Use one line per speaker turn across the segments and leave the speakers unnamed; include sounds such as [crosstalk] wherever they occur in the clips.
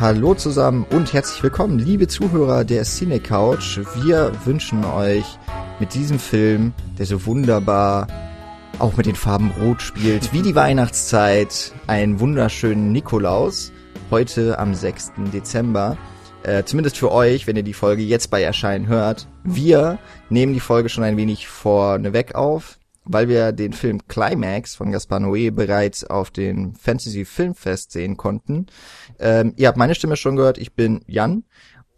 Hallo zusammen und herzlich willkommen, liebe Zuhörer der Cine Couch. Wir wünschen euch mit diesem Film, der so wunderbar auch mit den Farben Rot spielt, wie die Weihnachtszeit, einen wunderschönen Nikolaus. Heute am 6. Dezember. Äh, zumindest für euch, wenn ihr die Folge jetzt bei Erscheinen hört. Wir nehmen die Folge schon ein wenig vorneweg auf, weil wir den Film Climax von Gaspar Noé bereits auf den Fantasy Filmfest sehen konnten. Ähm, ihr habt meine Stimme schon gehört, ich bin Jan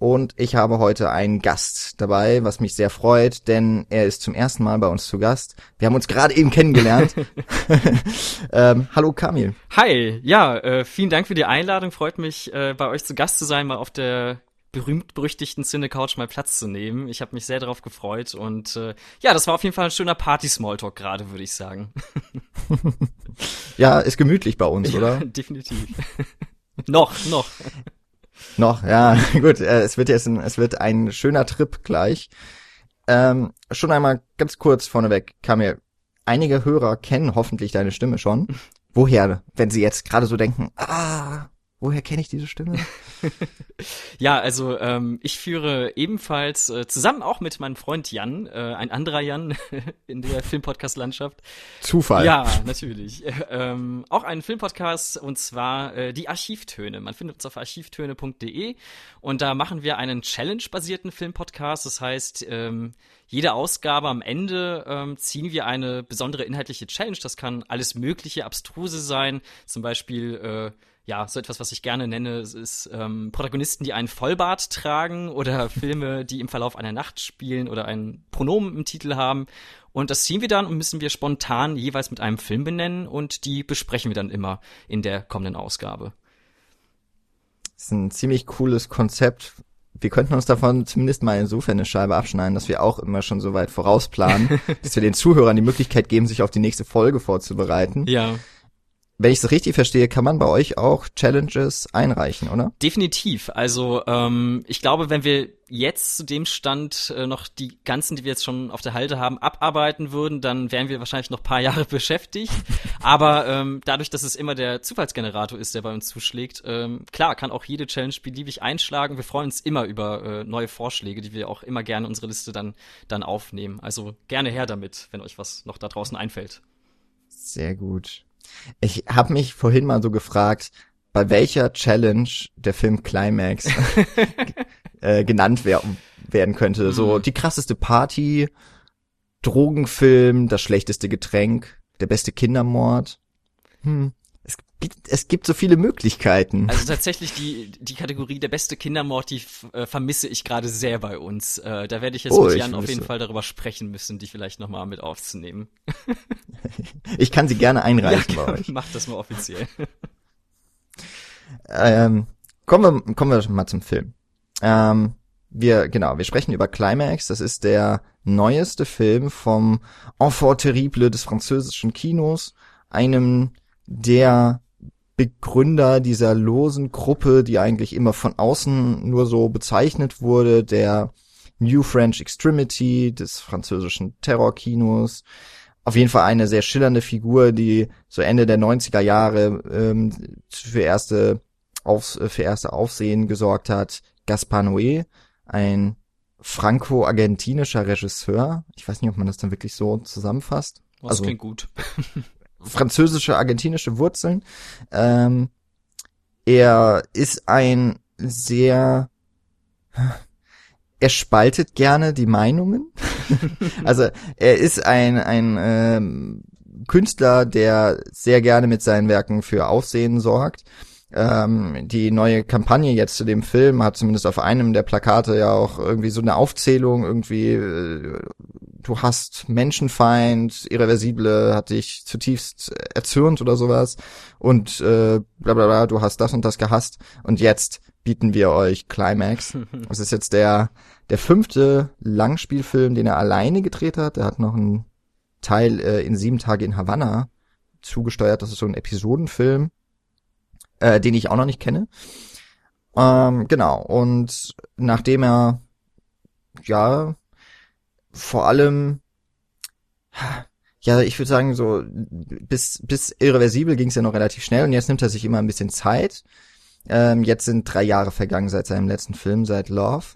und ich habe heute einen Gast dabei, was mich sehr freut, denn er ist zum ersten Mal bei uns zu Gast. Wir haben uns gerade eben kennengelernt. [laughs] [laughs] ähm, hallo Kamil.
Hi, ja, äh, vielen Dank für die Einladung. Freut mich, äh, bei euch zu Gast zu sein, mal auf der berühmt-berüchtigten Cine-Couch mal Platz zu nehmen. Ich habe mich sehr darauf gefreut und äh, ja, das war auf jeden Fall ein schöner Party-Smalltalk gerade, würde ich sagen. [laughs]
ja, ist gemütlich bei uns, oder?
Ja, [laughs] definitiv. [laughs] noch, noch.
Noch, ja, gut. Äh, es wird jetzt ein, es wird ein schöner Trip gleich. Ähm, schon einmal ganz kurz vorneweg, Kamil. Einige Hörer kennen hoffentlich deine Stimme schon. Woher, wenn sie jetzt gerade so denken, ah, Woher kenne ich diese Stimme? [laughs]
ja, also ähm, ich führe ebenfalls äh, zusammen auch mit meinem Freund Jan, äh, ein anderer Jan [laughs] in der Filmpodcast-Landschaft.
Zufall.
Ja, natürlich. Äh, [laughs] ähm, auch einen Filmpodcast und zwar äh, die Archivtöne. Man findet uns auf archivtöne.de und da machen wir einen Challenge-basierten Filmpodcast. Das heißt, ähm, jede Ausgabe am Ende ähm, ziehen wir eine besondere inhaltliche Challenge. Das kann alles mögliche Abstruse sein, zum Beispiel äh, ja, so etwas, was ich gerne nenne, ist ähm, Protagonisten, die einen Vollbart tragen oder [laughs] Filme, die im Verlauf einer Nacht spielen oder ein Pronomen im Titel haben. Und das ziehen wir dann und müssen wir spontan jeweils mit einem Film benennen und die besprechen wir dann immer in der kommenden Ausgabe.
Das ist ein ziemlich cooles Konzept. Wir könnten uns davon zumindest mal insofern eine Scheibe abschneiden, dass wir auch immer schon so weit vorausplanen, [laughs] dass wir den Zuhörern die Möglichkeit geben, sich auf die nächste Folge vorzubereiten.
Ja
wenn ich es richtig verstehe, kann man bei euch auch Challenges einreichen, oder?
Definitiv. Also ähm, ich glaube, wenn wir jetzt zu dem Stand äh, noch die ganzen, die wir jetzt schon auf der Halde haben, abarbeiten würden, dann wären wir wahrscheinlich noch paar [laughs] Jahre beschäftigt. Aber ähm, dadurch, dass es immer der Zufallsgenerator ist, der bei uns zuschlägt, ähm, klar, kann auch jede Challenge beliebig einschlagen. Wir freuen uns immer über äh, neue Vorschläge, die wir auch immer gerne in unsere Liste dann, dann aufnehmen. Also gerne her damit, wenn euch was noch da draußen einfällt.
Sehr gut. Ich habe mich vorhin mal so gefragt, bei welcher Challenge der Film Climax [laughs] äh, genannt wer werden könnte. So mhm. die krasseste Party, Drogenfilm, das schlechteste Getränk, der beste Kindermord. Hm gibt, es gibt so viele Möglichkeiten.
Also tatsächlich die, die Kategorie der beste Kindermord, die äh, vermisse ich gerade sehr bei uns. Äh, da werde ich jetzt oh, mit Jan auf jeden Fall darüber sprechen müssen, die vielleicht nochmal mit aufzunehmen. [laughs]
ich kann sie gerne einreichen ja, bei euch.
Mach das mal offiziell. [laughs]
ähm, kommen wir, kommen wir mal zum Film. Ähm, wir, genau, wir sprechen über Climax. Das ist der neueste Film vom Enfant terrible des französischen Kinos, einem der Begründer dieser losen Gruppe, die eigentlich immer von außen nur so bezeichnet wurde, der New French Extremity des französischen Terrorkinos. Auf jeden Fall eine sehr schillernde Figur, die so Ende der 90er Jahre ähm, für erste Aufs für erste Aufsehen gesorgt hat. Gaspar Noé, ein franco-argentinischer Regisseur. Ich weiß nicht, ob man das dann wirklich so zusammenfasst.
Das also, klingt gut. [laughs]
französische, argentinische Wurzeln. Ähm, er ist ein sehr, er spaltet gerne die Meinungen. [laughs] also er ist ein, ein ähm, Künstler, der sehr gerne mit seinen Werken für Aufsehen sorgt. Ähm, die neue Kampagne jetzt zu dem Film hat zumindest auf einem der Plakate ja auch irgendwie so eine Aufzählung irgendwie äh, du hast Menschenfeind, Irreversible hat dich zutiefst erzürnt oder sowas und äh, bla bla bla, du hast das und das gehasst und jetzt bieten wir euch Climax. [laughs] Das ist jetzt der, der fünfte Langspielfilm, den er alleine gedreht hat. Er hat noch einen Teil äh, in sieben Tage in Havanna zugesteuert. Das ist so ein Episodenfilm, äh, den ich auch noch nicht kenne. Ähm, genau, und nachdem er ja vor allem, ja, ich würde sagen, so bis, bis irreversibel ging es ja noch relativ schnell und jetzt nimmt er sich immer ein bisschen Zeit. Ähm, jetzt sind drei Jahre vergangen seit seinem letzten Film, seit Love.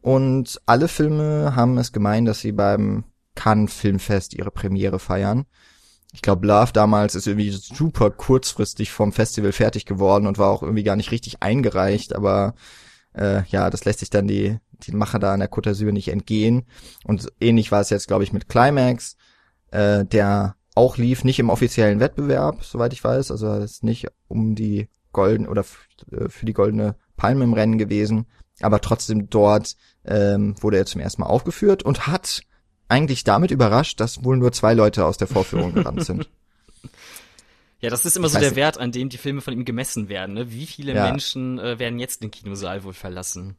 Und alle Filme haben es gemeint, dass sie beim Cannes Filmfest ihre Premiere feiern. Ich glaube, Love damals ist irgendwie super kurzfristig vom Festival fertig geworden und war auch irgendwie gar nicht richtig eingereicht, aber äh, ja, das lässt sich dann die, die Macher da an der Côte d'Azur nicht entgehen. Und ähnlich war es jetzt, glaube ich, mit Climax, äh, der auch lief, nicht im offiziellen Wettbewerb, soweit ich weiß, also ist nicht um die golden oder äh, für die goldene Palme im Rennen gewesen, aber trotzdem dort ähm, wurde er zum ersten Mal aufgeführt und hat eigentlich damit überrascht, dass wohl nur zwei Leute aus der Vorführung [laughs] gerannt sind.
Ja, das ist immer ich so der Wert, an dem die Filme von ihm gemessen werden. Ne? Wie viele ja. Menschen äh, werden jetzt den Kinosaal wohl verlassen?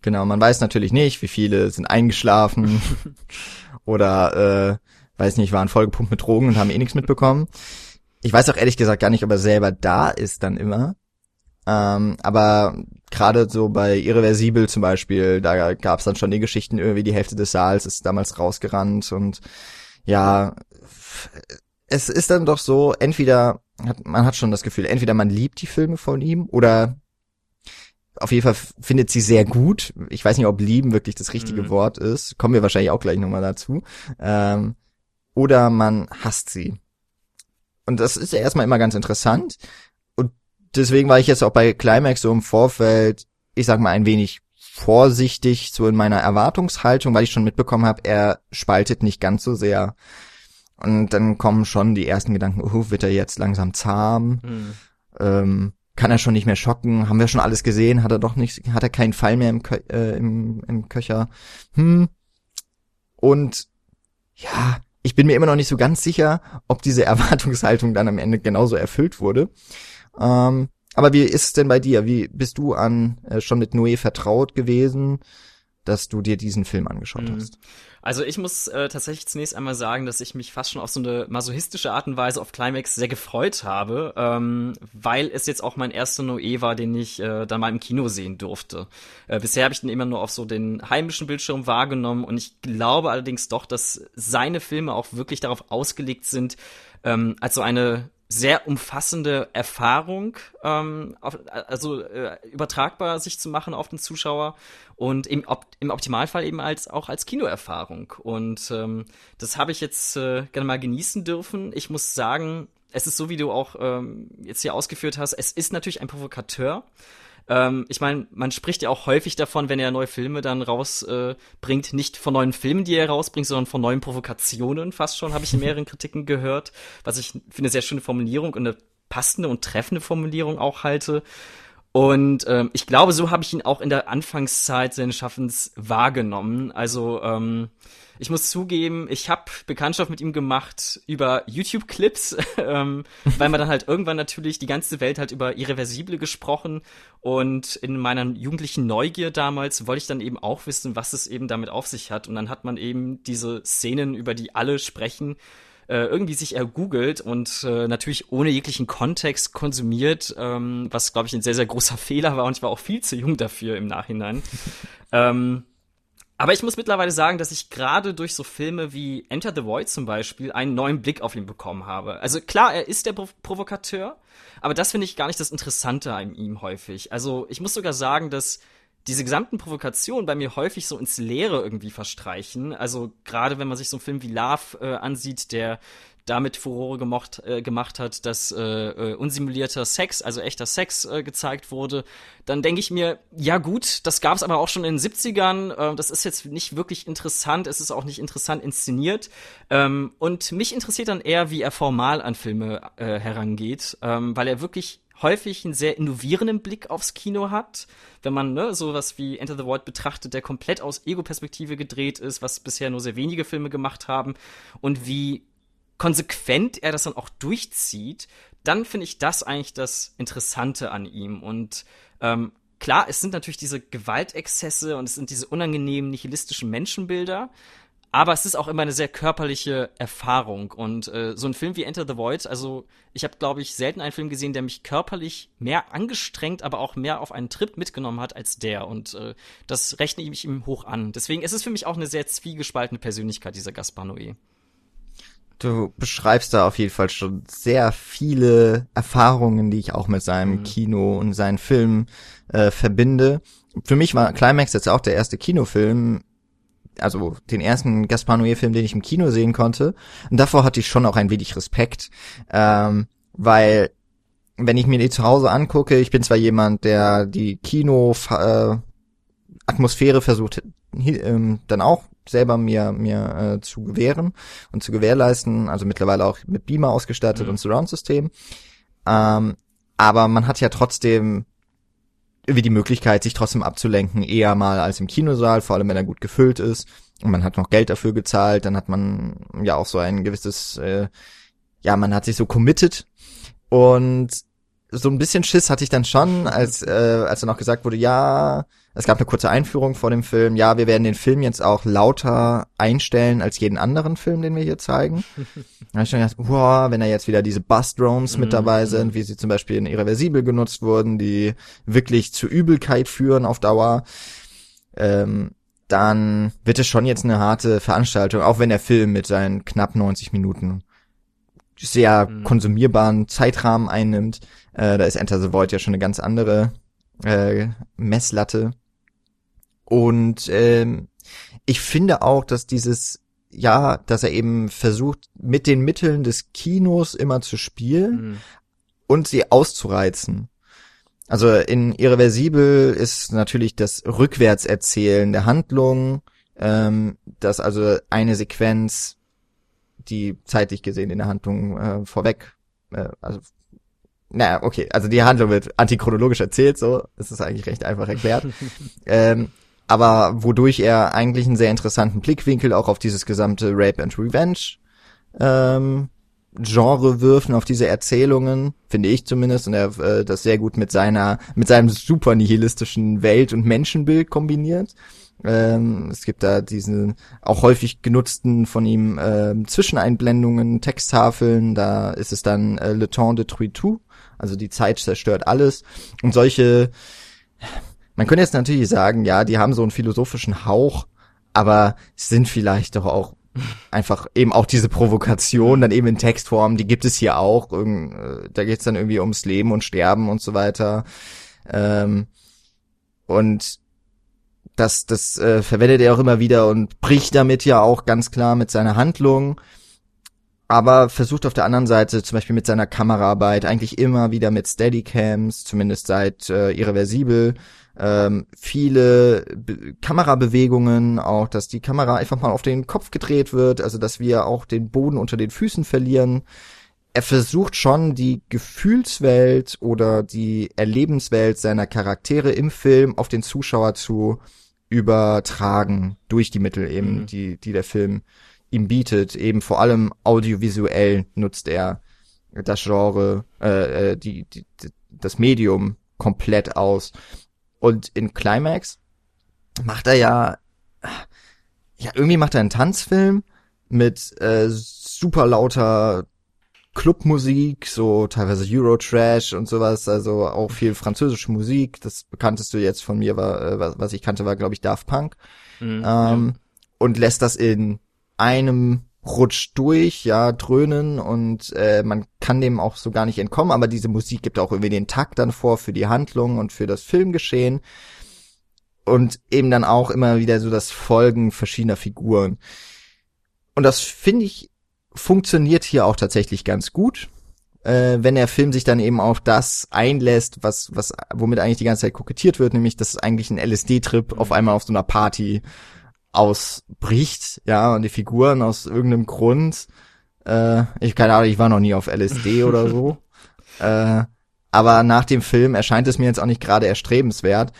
Genau, man weiß natürlich nicht, wie viele sind eingeschlafen [laughs] oder äh, weiß nicht, waren vollgepumpt mit Drogen und haben eh nichts mitbekommen. Ich weiß auch ehrlich gesagt gar nicht, ob er selber da ist dann immer. Ähm, aber gerade so bei Irreversibel zum Beispiel, da gab es dann schon die Geschichten, irgendwie die Hälfte des Saals ist damals rausgerannt und ja, es ist dann doch so, entweder hat, man hat schon das Gefühl, entweder man liebt die Filme von ihm oder auf jeden Fall findet sie sehr gut. Ich weiß nicht, ob lieben wirklich das richtige mhm. Wort ist. Kommen wir wahrscheinlich auch gleich nochmal dazu. Ähm, oder man hasst sie. Und das ist ja erstmal immer ganz interessant. Deswegen war ich jetzt auch bei Climax so im Vorfeld, ich sag mal, ein wenig vorsichtig so in meiner Erwartungshaltung, weil ich schon mitbekommen habe, er spaltet nicht ganz so sehr. Und dann kommen schon die ersten Gedanken, oh, wird er jetzt langsam zahm? Mhm. Ähm, kann er schon nicht mehr schocken? Haben wir schon alles gesehen? Hat er doch nicht, hat er keinen Fall mehr im, Kö äh, im, im Köcher? Hm. Und ja, ich bin mir immer noch nicht so ganz sicher, ob diese [laughs] Erwartungshaltung dann am Ende genauso erfüllt wurde. Ähm, aber wie ist es denn bei dir? Wie bist du an äh, schon mit Noé vertraut gewesen, dass du dir diesen Film angeschaut mhm. hast?
Also ich muss äh, tatsächlich zunächst einmal sagen, dass ich mich fast schon auf so eine masochistische Art und Weise auf Climax sehr gefreut habe, ähm, weil es jetzt auch mein erster Noé war, den ich äh, dann mal im Kino sehen durfte. Äh, bisher habe ich den immer nur auf so den heimischen Bildschirm wahrgenommen und ich glaube allerdings doch, dass seine Filme auch wirklich darauf ausgelegt sind, ähm, als so eine sehr umfassende Erfahrung, ähm, auf, also äh, übertragbar sich zu machen auf den Zuschauer und im, op im Optimalfall eben als auch als Kinoerfahrung. Und ähm, das habe ich jetzt äh, gerne mal genießen dürfen. Ich muss sagen, es ist so, wie du auch ähm, jetzt hier ausgeführt hast, es ist natürlich ein Provokateur. Ähm, ich meine, man spricht ja auch häufig davon, wenn er neue Filme dann rausbringt, äh, nicht von neuen Filmen, die er rausbringt, sondern von neuen Provokationen fast schon, habe ich in mehreren [laughs] Kritiken gehört, was ich für eine sehr schöne Formulierung und eine passende und treffende Formulierung auch halte. Und ähm, ich glaube, so habe ich ihn auch in der Anfangszeit seines Schaffens wahrgenommen. Also ähm, ich muss zugeben, ich habe Bekanntschaft mit ihm gemacht über YouTube-Clips, [laughs] ähm, weil man dann halt irgendwann natürlich die ganze Welt halt über Irreversible gesprochen und in meiner jugendlichen Neugier damals wollte ich dann eben auch wissen, was es eben damit auf sich hat und dann hat man eben diese Szenen, über die alle sprechen, äh, irgendwie sich ergoogelt und äh, natürlich ohne jeglichen Kontext konsumiert, ähm, was glaube ich ein sehr, sehr großer [laughs] Fehler war und ich war auch viel zu jung dafür im Nachhinein. [laughs] ähm, aber ich muss mittlerweile sagen, dass ich gerade durch so Filme wie Enter the Void zum Beispiel einen neuen Blick auf ihn bekommen habe. Also klar, er ist der Pro Provokateur, aber das finde ich gar nicht das Interessante an ihm häufig. Also ich muss sogar sagen, dass diese gesamten Provokationen bei mir häufig so ins Leere irgendwie verstreichen. Also gerade wenn man sich so einen Film wie Love äh, ansieht, der damit Furore gemocht, äh, gemacht hat, dass äh, äh, unsimulierter Sex, also echter Sex äh, gezeigt wurde, dann denke ich mir, ja gut, das gab es aber auch schon in den 70ern, äh, das ist jetzt nicht wirklich interessant, es ist auch nicht interessant inszeniert ähm, und mich interessiert dann eher, wie er formal an Filme äh, herangeht, ähm, weil er wirklich häufig einen sehr innovierenden Blick aufs Kino hat, wenn man ne, sowas wie Enter the Void betrachtet, der komplett aus Ego-Perspektive gedreht ist, was bisher nur sehr wenige Filme gemacht haben und wie konsequent er das dann auch durchzieht, dann finde ich das eigentlich das Interessante an ihm. Und ähm, klar, es sind natürlich diese Gewaltexzesse und es sind diese unangenehmen nihilistischen Menschenbilder, aber es ist auch immer eine sehr körperliche Erfahrung. Und äh, so ein Film wie Enter the Void, also ich habe, glaube ich, selten einen Film gesehen, der mich körperlich mehr angestrengt, aber auch mehr auf einen Trip mitgenommen hat als der. Und äh, das rechne ich ihm hoch an. Deswegen ist es für mich auch eine sehr zwiegespaltene Persönlichkeit, dieser Gaspar Noé.
du beschreibst da auf jeden Fall schon sehr viele Erfahrungen, die ich auch mit seinem mhm. Kino und seinen Filmen äh, verbinde. Für mich war Climax jetzt auch der erste Kinofilm, also den ersten Gaspar Noé-Film, den ich im Kino sehen konnte. Und davor hatte ich schon auch ein wenig Respekt, ähm, weil wenn ich mir die zu Hause angucke, ich bin zwar jemand, der die Kino äh, Atmosphäre versucht ähm, dann auch selber mir mir äh, zu gewähren und zu gewährleisten, also mittlerweile auch mit Beamer ausgestattet mhm. und Surround-System. Ähm, aber man hat ja trotzdem irgendwie die Möglichkeit, sich trotzdem abzulenken, eher mal als im Kinosaal, vor allem wenn er gut gefüllt ist und man hat noch Geld dafür gezahlt, dann hat man ja auch so ein gewisses, äh, ja, man hat sich so committed und so ein bisschen Schiss hatte ich dann schon, als, äh, als dann auch gesagt wurde, ja, es gab eine kurze Einführung vor dem Film. Ja, wir werden den Film jetzt auch lauter einstellen als jeden anderen Film, den wir hier zeigen. [laughs] da habe ich schon gedacht, boah, wenn da jetzt wieder diese Bus-Drones mit dabei mhm. sind, wie sie zum Beispiel in Irreversibel genutzt wurden, die wirklich zu Übelkeit führen auf Dauer, ähm, dann wird es schon jetzt eine harte Veranstaltung, auch wenn der Film mit seinen knapp 90 Minuten sehr mhm. konsumierbaren Zeitrahmen einnimmt. Äh, da ist Enter the Void ja schon eine ganz andere äh, Messlatte. Und ähm, ich finde auch, dass dieses, ja, dass er eben versucht, mit den Mitteln des Kinos immer zu spielen mhm. und sie auszureizen. Also in Irreversibel ist natürlich das Rückwärtserzählen der Handlung, ähm, dass also eine Sequenz, die zeitlich gesehen in der Handlung äh, vorweg, äh, also naja, okay, also die Handlung wird antichronologisch erzählt, so, ist es eigentlich recht einfach erklärt. [laughs] ähm, aber wodurch er eigentlich einen sehr interessanten Blickwinkel auch auf dieses gesamte Rape and Revenge ähm, Genre wirfen, auf diese Erzählungen, finde ich zumindest, und er äh, das sehr gut mit seiner, mit seinem super nihilistischen Welt- und Menschenbild kombiniert. Ähm, es gibt da diesen auch häufig genutzten von ihm ähm, Zwischeneinblendungen, Texttafeln, da ist es dann äh, Le Temps de tout, also die Zeit zerstört alles. Und solche man könnte jetzt natürlich sagen, ja, die haben so einen philosophischen Hauch, aber sind vielleicht doch auch einfach eben auch diese Provokation dann eben in Textform, die gibt es hier auch. Äh, da geht es dann irgendwie ums Leben und Sterben und so weiter. Ähm, und das, das äh, verwendet er auch immer wieder und bricht damit ja auch ganz klar mit seiner Handlung. Aber versucht auf der anderen Seite zum Beispiel mit seiner Kameraarbeit eigentlich immer wieder mit Steadycams, zumindest seit äh, Irreversibel, ähm, viele Be Kamerabewegungen, auch dass die Kamera einfach mal auf den Kopf gedreht wird, also dass wir auch den Boden unter den Füßen verlieren. Er versucht schon die Gefühlswelt oder die Erlebenswelt seiner Charaktere im Film auf den Zuschauer zu übertragen durch die Mittel eben, mhm. die, die der Film ihm bietet. Eben vor allem audiovisuell nutzt er das Genre, äh, äh die, die, das Medium komplett aus. Und in Climax macht er ja, ja, irgendwie macht er einen Tanzfilm mit äh, super lauter Clubmusik, so teilweise Eurotrash und sowas, also auch viel französische Musik. Das bekannteste jetzt von mir war, äh, was, was ich kannte, war glaube ich Daft Punk. Mhm, ähm. Und lässt das in einem Rutsch durch, ja, dröhnen und äh, man kann dem auch so gar nicht entkommen, aber diese Musik gibt auch irgendwie den Takt dann vor für die Handlung und für das Filmgeschehen und eben dann auch immer wieder so das Folgen verschiedener Figuren. Und das finde ich funktioniert hier auch tatsächlich ganz gut, äh, wenn der Film sich dann eben auf das einlässt, was was womit eigentlich die ganze Zeit kokettiert wird, nämlich das ist eigentlich ein LSD-Trip auf einmal auf so einer Party ausbricht, ja, und die Figuren aus irgendeinem Grund, äh, ich keine Ahnung, ich war noch nie auf LSD [laughs] oder so, äh, aber nach dem Film erscheint es mir jetzt auch nicht gerade erstrebenswert,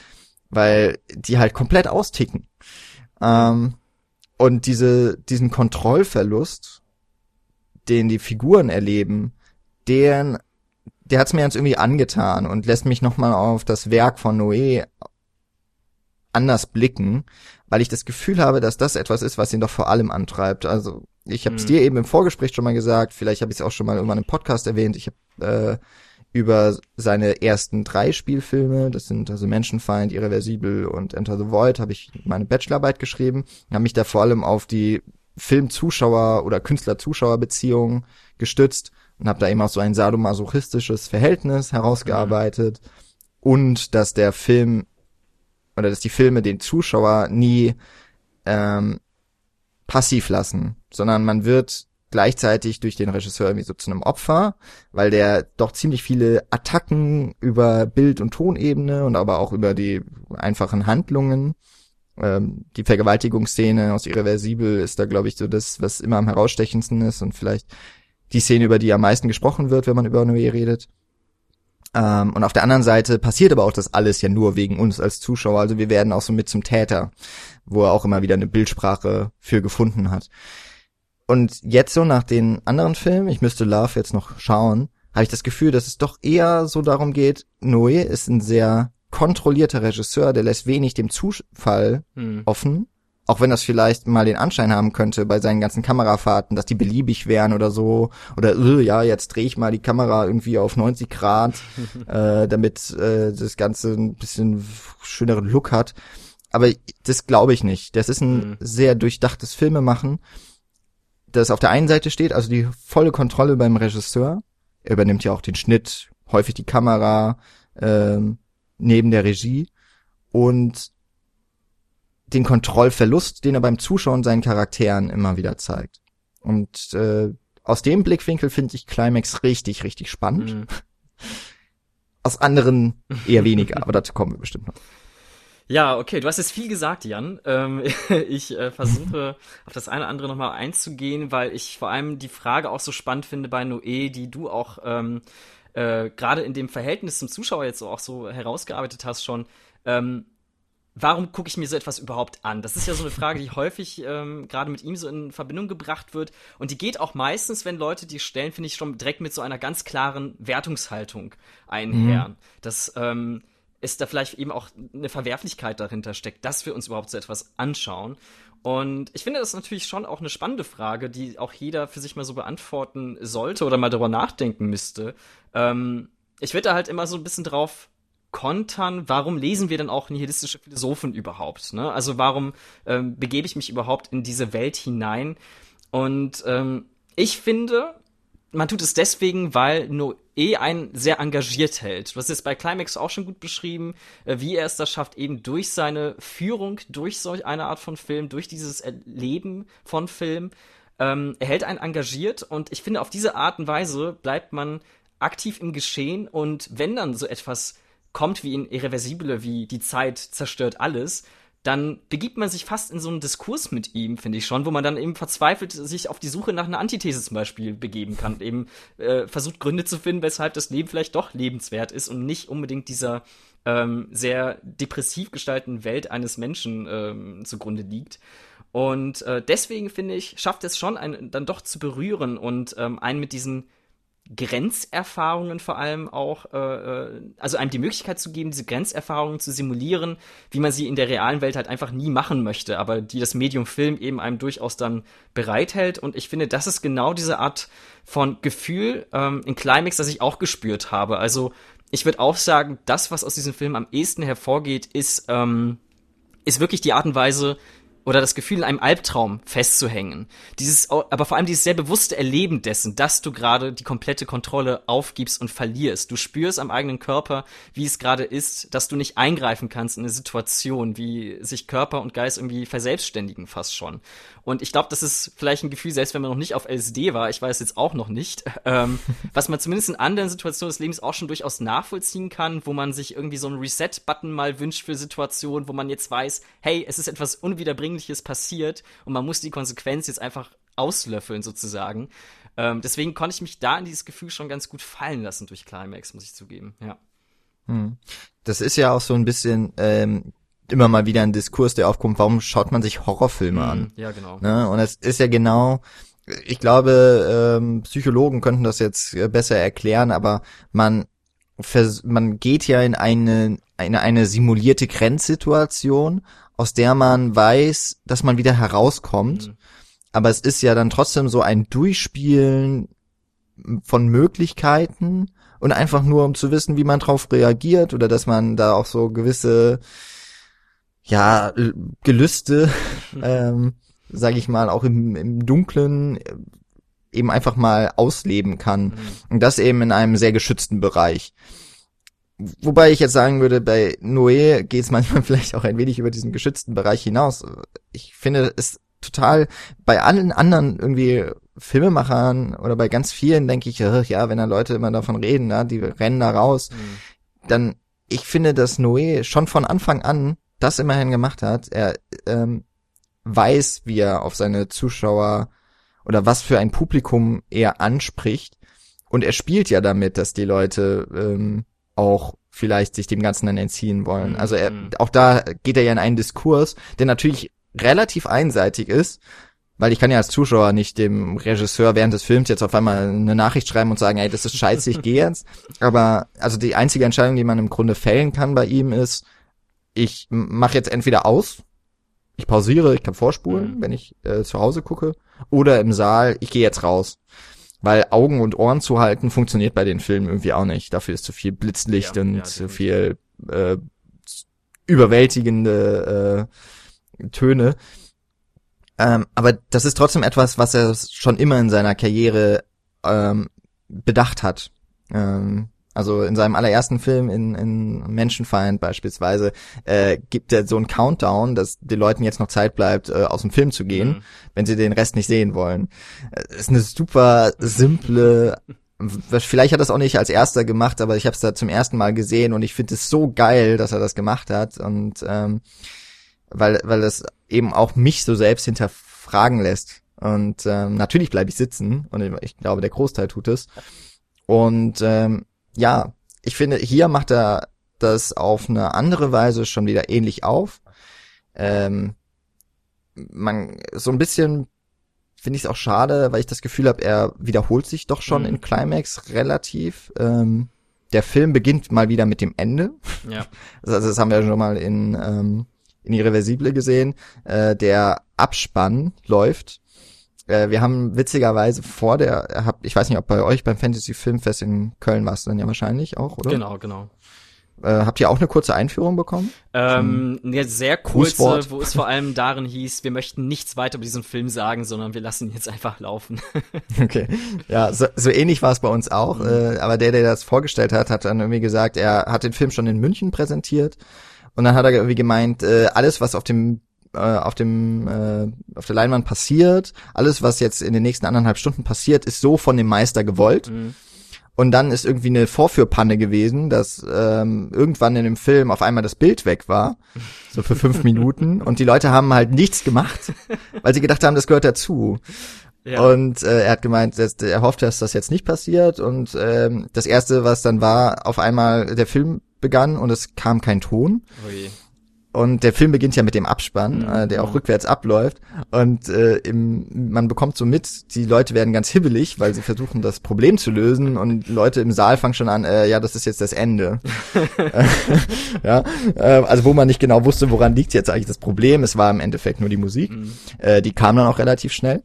weil die halt komplett austicken. Ähm, und diese, diesen Kontrollverlust, den die Figuren erleben, den, der hat's mir jetzt irgendwie angetan und lässt mich nochmal auf das Werk von Noé anders blicken, weil ich das Gefühl habe, dass das etwas ist, was ihn doch vor allem antreibt. Also ich habe es mhm. dir eben im Vorgespräch schon mal gesagt, vielleicht habe ich es auch schon mal irgendwann im Podcast erwähnt. Ich habe äh, über seine ersten drei Spielfilme, das sind also Menschenfeind, Irreversibel und Enter the Void, habe ich meine Bachelorarbeit geschrieben, habe mich da vor allem auf die Film-Zuschauer- oder Künstler-Zuschauer-Beziehung gestützt und habe da eben auch so ein sadomasochistisches Verhältnis herausgearbeitet mhm. und dass der Film oder dass die Filme den Zuschauer nie ähm, passiv lassen, sondern man wird gleichzeitig durch den Regisseur irgendwie so zu einem Opfer, weil der doch ziemlich viele Attacken über Bild- und Tonebene und aber auch über die einfachen Handlungen ähm, die Vergewaltigungsszene aus Irreversibel ist da, glaube ich, so das, was immer am herausstechendsten ist und vielleicht die Szene, über die am meisten gesprochen wird, wenn man über Noé redet. Ähm, und auf der anderen Seite passiert aber auch das alles ja nur wegen uns als Zuschauer. Also wir werden auch so mit zum Täter, wo er auch immer wieder eine Bildsprache für gefunden hat. Und jetzt so nach den anderen Filmen, ich müsste Love jetzt noch schauen, habe ich das Gefühl, dass es doch eher so darum geht, Noé ist ein sehr kontrollierter Regisseur, der lässt wenig dem Zufall hm. offen. Auch wenn das vielleicht mal den Anschein haben könnte bei seinen ganzen Kamerafahrten, dass die beliebig wären oder so. Oder, äh, ja, jetzt drehe ich mal die Kamera irgendwie auf 90 Grad, [laughs] äh, damit äh, das Ganze ein bisschen schöneren Look hat. Aber das glaube ich nicht. Das ist ein hm. sehr durchdachtes Filmemachen, das auf der einen Seite steht, also die volle Kontrolle beim Regisseur. Er übernimmt ja auch den Schnitt, häufig die Kamera, ähm, neben der Regie und den Kontrollverlust, den er beim Zuschauen seinen Charakteren immer wieder zeigt. Und äh, aus dem Blickwinkel finde ich Climax richtig, richtig spannend. Mhm. [laughs] Aus anderen eher weniger, aber dazu kommen wir bestimmt noch.
Ja, okay, du hast jetzt viel gesagt, Jan. Ähm, [laughs] ich äh, versuche [laughs] auf das eine oder andere nochmal einzugehen, weil ich vor allem die Frage auch so spannend finde bei Noé, die du auch ähm, äh, gerade in dem Verhältnis zum Zuschauer jetzt auch so herausgearbeitet hast schon, ähm, warum gucke ich mir so etwas überhaupt an? Das ist ja so eine Frage, die häufig ähm, gerade mit ihm so in Verbindung gebracht wird. Und die geht auch meistens, wenn Leute die stellen, finde ich schon direkt mit so einer ganz klaren Wertungshaltung einher. Mhm. Das ähm, ist da vielleicht eben auch eine Verwerflichkeit dahinter steckt, dass wir uns überhaupt so etwas anschauen. Und ich finde das natürlich schon auch eine spannende Frage, die auch jeder für sich mal so beantworten sollte oder mal darüber nachdenken müsste. Ähm, ich werde da halt immer so ein bisschen drauf kontern, warum lesen wir denn auch nihilistische Philosophen überhaupt? Ne? Also warum ähm, begebe ich mich überhaupt in diese Welt hinein? Und ähm, ich finde, man tut es deswegen, weil Noé einen sehr engagiert hält. Du hast es bei Climax auch schon gut beschrieben, äh, wie er es da schafft, eben durch seine Führung, durch solch eine Art von Film, durch dieses Erleben von Film, ähm, er hält einen engagiert und ich finde, auf diese Art und Weise bleibt man aktiv im Geschehen und wenn dann so etwas kommt wie in Irreversible, wie die Zeit zerstört alles, dann begibt man sich fast in so einen Diskurs mit ihm, finde ich schon, wo man dann eben verzweifelt sich auf die Suche nach einer Antithese zum Beispiel begeben kann, eben äh, versucht Gründe zu finden, weshalb das Leben vielleicht doch lebenswert ist und nicht unbedingt dieser ähm, sehr depressiv gestalteten Welt eines Menschen ähm, zugrunde liegt. Und äh, deswegen finde ich, schafft es schon, einen dann doch zu berühren und ähm, einen mit diesen Grenzerfahrungen vor allem auch, äh, äh, also einem die Möglichkeit zu geben, diese Grenzerfahrungen zu simulieren, wie man sie in der realen Welt halt einfach nie machen möchte, aber die das Medium Film eben einem durchaus dann bereithält. Und ich finde, das ist genau diese Art von Gefühl ähm, in Climax, das ich auch gespürt habe. Also ich würde auch sagen, das, was aus diesem Film am ehesten hervorgeht, ist, ähm, ist wirklich die Art und Weise, oder das Gefühl, in einem Albtraum festzuhängen. Dieses, aber vor allem dieses sehr bewusste Erleben dessen, dass du gerade die komplette Kontrolle aufgibst und verlierst. Du spürst am eigenen Körper, wie es gerade ist, dass du nicht eingreifen kannst in eine Situation, wie sich Körper und Geist irgendwie verselbstständigen fast schon. Und ich glaube, das ist vielleicht ein Gefühl, selbst wenn man noch nicht auf LSD war, ich weiß jetzt auch noch nicht, [laughs] ähm, was man zumindest in anderen Situationen des Lebens auch schon durchaus nachvollziehen kann, wo man sich irgendwie so einen Reset-Button mal wünscht für Situationen, wo man jetzt weiß, hey, es ist etwas Unwiederbringliches passiert und man muss die Konsequenz jetzt einfach auslöffeln sozusagen. Ähm, deswegen konnte ich mich da in dieses Gefühl schon ganz gut fallen lassen durch Climax, muss ich zugeben, ja.
Hm. Das ist ja auch so ein bisschen ähm, immer mal wieder ein Diskurs, der aufkommt, warum schaut man sich Horrorfilme mhm, an?
Ja, genau.
Ne? Und es ist ja genau, ich glaube, ähm, Psychologen könnten das jetzt äh, besser erklären, aber man man geht ja in eine, eine, eine simulierte Grenzsituation, aus der man weiß, dass man wieder herauskommt. Mhm. Aber es ist ja dann trotzdem so ein Durchspielen von Möglichkeiten und einfach nur, um zu wissen, wie man drauf reagiert oder dass man da auch so gewisse ja, Gelüste [laughs] ähm, sage ich mal, auch im, im Dunklen äh, eben einfach mal ausleben kann. Mhm. Und das eben in einem sehr geschützten Bereich. Wobei ich jetzt sagen würde, bei Noé geht es manchmal [laughs] vielleicht auch ein wenig über diesen geschützten Bereich hinaus. Ich finde es total bei allen anderen irgendwie Filmemachern oder bei ganz vielen denke ich, ja, wenn da Leute immer davon reden, ja, die rennen da raus, mhm. dann ich finde, dass Noé schon von Anfang an das immerhin gemacht hat. Er ähm, weiß, wie er auf seine Zuschauer oder was für ein Publikum er anspricht. Und er spielt ja damit, dass die Leute ähm, auch vielleicht sich dem Ganzen dann entziehen wollen. Also er, mhm. auch da geht er ja in einen Diskurs, der natürlich relativ einseitig ist, weil ich kann ja als Zuschauer nicht dem Regisseur während des Films jetzt auf einmal eine Nachricht schreiben und sagen, ey, das ist scheiße, ich gehe jetzt. [laughs] Aber also die einzige Entscheidung, die man im Grunde fällen kann bei ihm ist, ich mache jetzt entweder aus, ich pausiere, ich kann vorspulen, mhm. wenn ich äh, zu Hause gucke, oder im Saal, ich gehe jetzt raus. Weil Augen und Ohren zu halten funktioniert bei den Filmen irgendwie auch nicht. Dafür ist zu viel Blitzlicht ja, und ja, zu viel äh, überwältigende äh, Töne. Ähm, aber das ist trotzdem etwas, was er schon immer in seiner Karriere ähm, bedacht hat. Ähm, also in seinem allerersten Film in, in Menschenfeind beispielsweise äh, gibt er so einen Countdown, dass den Leuten jetzt noch Zeit bleibt, äh, aus dem Film zu gehen, mhm. wenn sie den Rest nicht sehen wollen. Äh, ist eine super simple Vielleicht hat er es auch nicht als erster gemacht, aber ich habe es da zum ersten Mal gesehen und ich finde es so geil, dass er das gemacht hat und ähm, weil weil es eben auch mich so selbst hinterfragen lässt. Und ähm, natürlich bleibe ich sitzen und ich glaube, der Großteil tut es. Und ähm, ja, ich finde, hier macht er das auf eine andere Weise schon wieder ähnlich auf. Ähm, man so ein bisschen finde ich es auch schade, weil ich das Gefühl habe, er wiederholt sich doch schon mhm. in Climax relativ. Ähm, der Film beginnt mal wieder mit dem Ende. Ja. [laughs] Also das haben wir schon mal in ähm, in Irreversible gesehen. Äh, der Abspann läuft. Äh, wir haben witzigerweise vor der, hab, ich weiß nicht, ob bei euch beim Fantasy Filmfest in Köln war es dann ja wahrscheinlich auch, oder?
Genau, genau.
Äh, habt ihr auch eine kurze Einführung bekommen?
Ähm, eine sehr kurze, wo es vor allem darin hieß, wir möchten nichts weiter über diesen Film sagen, sondern wir lassen ihn jetzt einfach laufen. [laughs]
okay. Ja, so, so ähnlich war es bei uns auch. Mhm. Äh, aber der, der das vorgestellt hat, hat dann irgendwie gesagt, er hat den Film schon in München präsentiert und dann hat er irgendwie gemeint, äh, alles, was auf dem äh, auf dem äh, auf der Leinwand passiert, alles, was jetzt in den nächsten anderthalb Stunden passiert, ist so von dem Meister gewollt. Mhm. Und dann ist irgendwie eine Vorführpanne gewesen, dass ähm, irgendwann in dem Film auf einmal das Bild weg war, so für fünf [laughs] Minuten, und die Leute haben halt nichts gemacht, weil sie gedacht haben, das gehört dazu. Ja. Und äh, er hat gemeint, dass, er hofft, dass das jetzt nicht passiert. Und ähm, das erste, was dann war, auf einmal der Film begann und es kam kein Ton. Ui. Und der Film beginnt ja mit dem Abspann, mhm. äh, der auch rückwärts abläuft. Und äh, im, man bekommt so mit, die Leute werden ganz hibbelig, weil sie versuchen, das Problem zu lösen. Und Leute im Saal fangen schon an, äh, ja, das ist jetzt das Ende. [laughs] [laughs] ja, äh, also wo man nicht genau wusste, woran liegt jetzt eigentlich das Problem. Es war im Endeffekt nur die Musik. Mhm. Äh, die kam dann auch relativ schnell.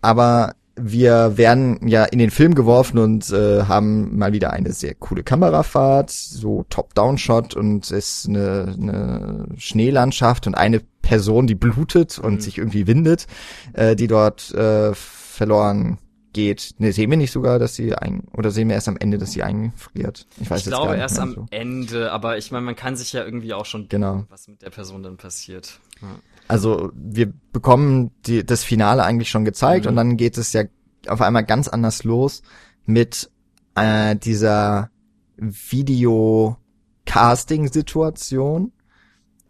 Aber wir werden ja in den Film geworfen und äh, haben mal wieder eine sehr coole Kamerafahrt, so Top-Down-Shot und ist eine, eine Schneelandschaft und eine Person, die blutet und mhm. sich irgendwie windet, äh, die dort äh, verloren geht. Ne, sehen wir nicht sogar, dass sie ein oder sehen wir erst am Ende, dass sie eingefriert?
Ich weiß ich jetzt glaube gar nicht erst am so. Ende, aber ich meine, man kann sich ja irgendwie auch schon
genau.
was mit der Person dann passiert. Ja.
Also wir bekommen die, das Finale eigentlich schon gezeigt mhm. und dann geht es ja auf einmal ganz anders los mit äh, dieser Video-Casting-Situation.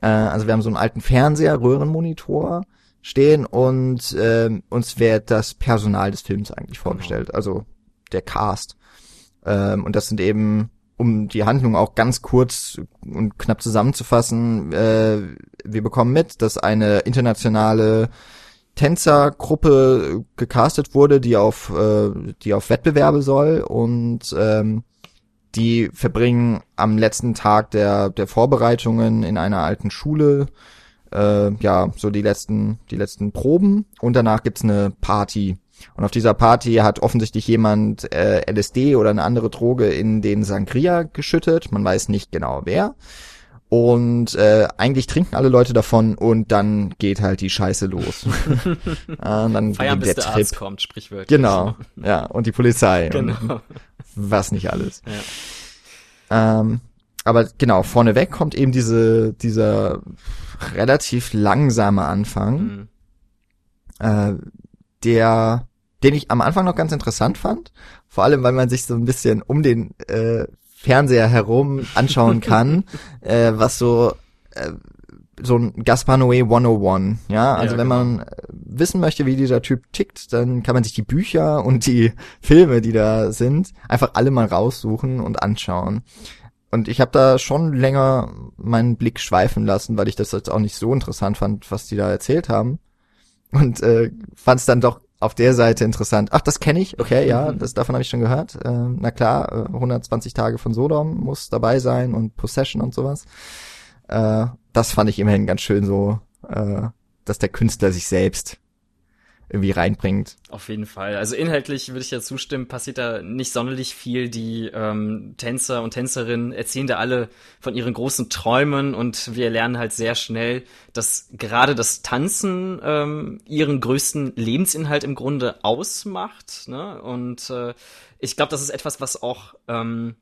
Äh, also wir haben so einen alten Fernseher, Röhrenmonitor stehen und äh, uns wird das Personal des Films eigentlich genau. vorgestellt, also der Cast. Ähm, und das sind eben um die Handlung auch ganz kurz und knapp zusammenzufassen, äh, wir bekommen mit, dass eine internationale Tänzergruppe gecastet wurde, die auf äh, die auf Wettbewerbe soll und ähm, die verbringen am letzten Tag der der Vorbereitungen in einer alten Schule äh, ja so die letzten die letzten Proben und danach gibt's eine Party und auf dieser Party hat offensichtlich jemand äh, LSD oder eine andere Droge in den Sangria geschüttet. Man weiß nicht genau wer. Und äh, eigentlich trinken alle Leute davon und dann geht halt die Scheiße los. [laughs]
ja, dann Feiern, bis der, der Arzt kommt, sprichwörtlich.
Genau, [laughs] ja, und die Polizei. Genau. Was nicht alles. Ja. Ähm, aber genau, vorneweg kommt eben diese, dieser relativ langsame Anfang, mhm. äh, der, den ich am Anfang noch ganz interessant fand. Vor allem, weil man sich so ein bisschen um den äh, Fernseher herum anschauen [laughs] kann, äh, was so äh, so ein Gaspar Noé 101, ja, also ja, wenn genau. man wissen möchte, wie dieser Typ tickt, dann kann man sich die Bücher und die Filme, die da sind, einfach alle mal raussuchen und anschauen. Und ich habe da schon länger meinen Blick schweifen lassen, weil ich das jetzt auch nicht so interessant fand, was die da erzählt haben. Und äh, fand es dann doch auf der Seite interessant. Ach, das kenne ich. Okay, ja, das davon habe ich schon gehört. Äh, na klar, äh, 120 Tage von Sodom muss dabei sein und Possession und sowas. Äh, das fand ich immerhin ganz schön so, äh, dass der Künstler sich selbst irgendwie reinbringt.
Auf jeden Fall. Also inhaltlich würde ich ja zustimmen, passiert da nicht sonderlich viel. Die ähm, Tänzer und Tänzerinnen erzählen da alle von ihren großen Träumen und wir lernen halt sehr schnell, dass gerade das Tanzen ähm, ihren größten Lebensinhalt im Grunde ausmacht. Ne? Und äh, ich glaube, das ist etwas, was auch ähm,